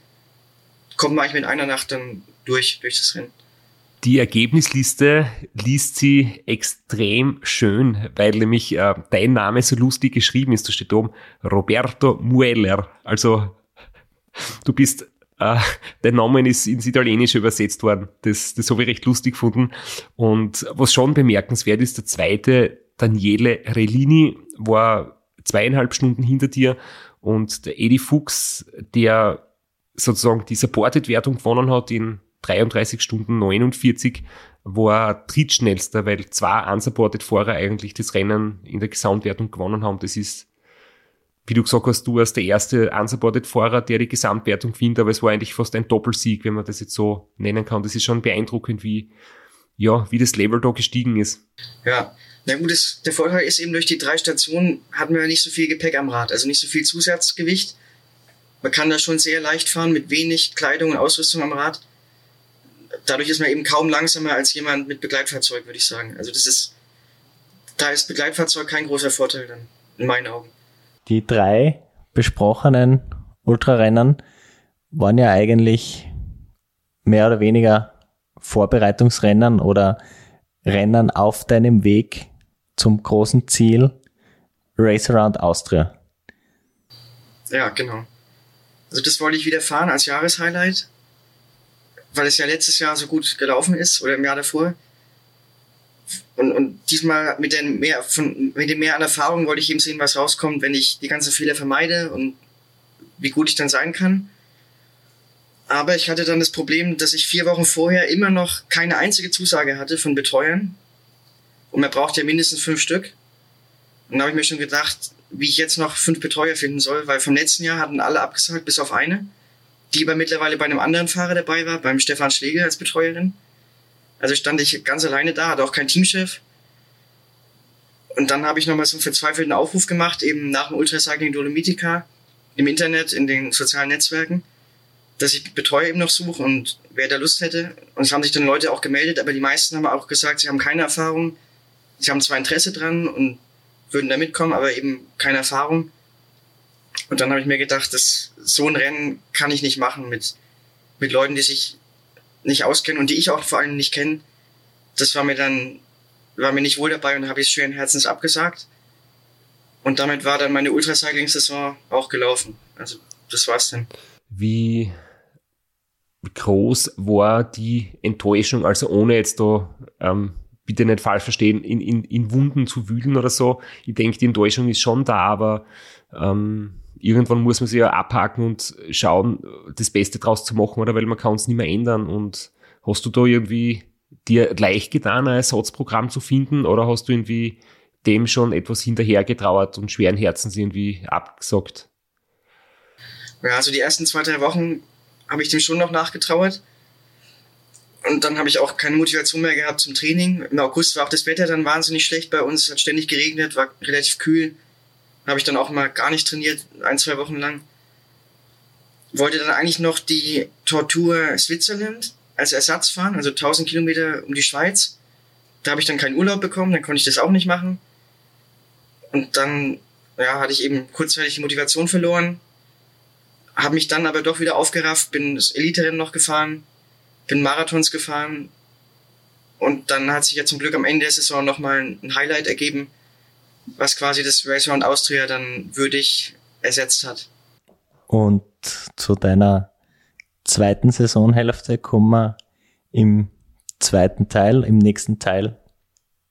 Kommt man eigentlich mit einer Nacht dann durch, durch das Rennen. Die Ergebnisliste liest sie extrem schön, weil nämlich äh, dein Name so lustig geschrieben ist. Da steht oben Roberto Mueller. Also du bist, äh, dein Name ist ins Italienische übersetzt worden. Das, das habe ich recht lustig gefunden. Und was schon bemerkenswert ist, der zweite, Daniele Relini, war zweieinhalb Stunden hinter dir und der Eddie Fuchs, der sozusagen die Supported-Wertung gewonnen hat in 33 Stunden 49, war drittschnellster, weil zwei Unsupported-Fahrer eigentlich das Rennen in der Gesamtwertung gewonnen haben. Das ist, wie du gesagt hast, du als der erste Unsupported-Fahrer, der die Gesamtwertung gewinnt, aber es war eigentlich fast ein Doppelsieg, wenn man das jetzt so nennen kann. Das ist schon beeindruckend, wie, ja, wie das Level da gestiegen ist. Ja, na gut, das, der Vorteil ist eben durch die drei Stationen hatten wir nicht so viel Gepäck am Rad, also nicht so viel Zusatzgewicht. Man kann da schon sehr leicht fahren mit wenig Kleidung und Ausrüstung am Rad. Dadurch ist man eben kaum langsamer als jemand mit Begleitfahrzeug, würde ich sagen. Also das ist, da ist Begleitfahrzeug kein großer Vorteil dann, in meinen Augen. Die drei besprochenen Ultrarennen waren ja eigentlich mehr oder weniger Vorbereitungsrennen oder Rennen auf deinem Weg zum großen Ziel Race Around Austria. Ja, genau. Also das wollte ich wieder fahren als Jahreshighlight, weil es ja letztes Jahr so gut gelaufen ist oder im Jahr davor. Und, und diesmal mit, den mehr, von, mit dem Mehr an Erfahrung wollte ich eben sehen, was rauskommt, wenn ich die ganzen Fehler vermeide und wie gut ich dann sein kann. Aber ich hatte dann das Problem, dass ich vier Wochen vorher immer noch keine einzige Zusage hatte von Betreuern. Und man braucht ja mindestens fünf Stück. Und da habe ich mir schon gedacht, wie ich jetzt noch fünf Betreuer finden soll, weil vom letzten Jahr hatten alle abgesagt, bis auf eine, die aber mittlerweile bei einem anderen Fahrer dabei war, beim Stefan Schlegel als Betreuerin. Also stand ich ganz alleine da, hatte auch keinen Teamchef. Und dann habe ich nochmal so einen verzweifelten Aufruf gemacht, eben nach dem Ultracycling Dolomitica im Internet, in den sozialen Netzwerken dass ich Betreuer eben noch suche und wer da Lust hätte. Und es haben sich dann Leute auch gemeldet, aber die meisten haben auch gesagt, sie haben keine Erfahrung. Sie haben zwar Interesse dran und würden da mitkommen, aber eben keine Erfahrung. Und dann habe ich mir gedacht, dass so ein Rennen kann ich nicht machen mit, mit Leuten, die sich nicht auskennen und die ich auch vor allem nicht kenne. Das war mir dann, war mir nicht wohl dabei und habe ich schweren Herzens abgesagt. Und damit war dann meine Ultracycling-Saison auch gelaufen. Also das war's dann. Wie groß war die Enttäuschung, also ohne jetzt da, ähm, bitte nicht falsch verstehen, in, in, in Wunden zu wühlen oder so. Ich denke, die Enttäuschung ist schon da, aber ähm, irgendwann muss man sich ja abhaken und schauen, das Beste draus zu machen, oder weil man kann es nicht mehr ändern. Und hast du da irgendwie dir leicht getan, ein Ersatzprogramm zu finden, oder hast du irgendwie dem schon etwas hinterhergetrauert und schweren Herzens irgendwie abgesagt? Ja, also die ersten zwei, drei Wochen habe ich dem schon noch nachgetrauert. Und dann habe ich auch keine Motivation mehr gehabt zum Training. Im August war auch das Wetter dann wahnsinnig schlecht bei uns. Es hat ständig geregnet, war relativ kühl. Habe ich dann auch mal gar nicht trainiert, ein, zwei Wochen lang. Wollte dann eigentlich noch die Tortur Switzerland als Ersatz fahren, also 1000 Kilometer um die Schweiz. Da habe ich dann keinen Urlaub bekommen, dann konnte ich das auch nicht machen. Und dann ja, hatte ich eben kurzzeitig die Motivation verloren habe mich dann aber doch wieder aufgerafft, bin das Elite-Rennen noch gefahren, bin Marathons gefahren und dann hat sich ja zum Glück am Ende der Saison nochmal ein Highlight ergeben, was quasi das Race Around Austria dann würdig ersetzt hat. Und zu deiner zweiten Saisonhälfte kommen wir im zweiten Teil, im nächsten Teil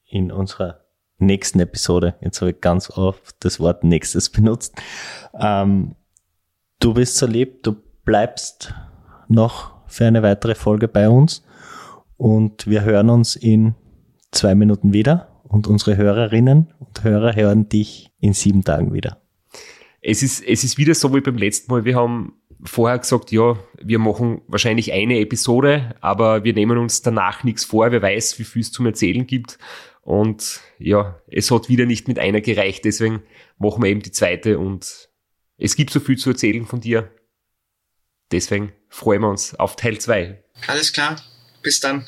in unserer nächsten Episode. Jetzt habe ich ganz oft das Wort nächstes benutzt. Ähm, du bist so lieb, du bleibst noch für eine weitere Folge bei uns und wir hören uns in zwei Minuten wieder und unsere Hörerinnen und Hörer hören dich in sieben Tagen wieder. Es ist, es ist wieder so wie beim letzten Mal. Wir haben vorher gesagt, ja, wir machen wahrscheinlich eine Episode, aber wir nehmen uns danach nichts vor. Wer weiß, wie viel es zum Erzählen gibt. Und ja, es hat wieder nicht mit einer gereicht. Deswegen machen wir eben die zweite und es gibt so viel zu erzählen von dir. Deswegen freuen wir uns auf Teil 2. Alles klar. Bis dann.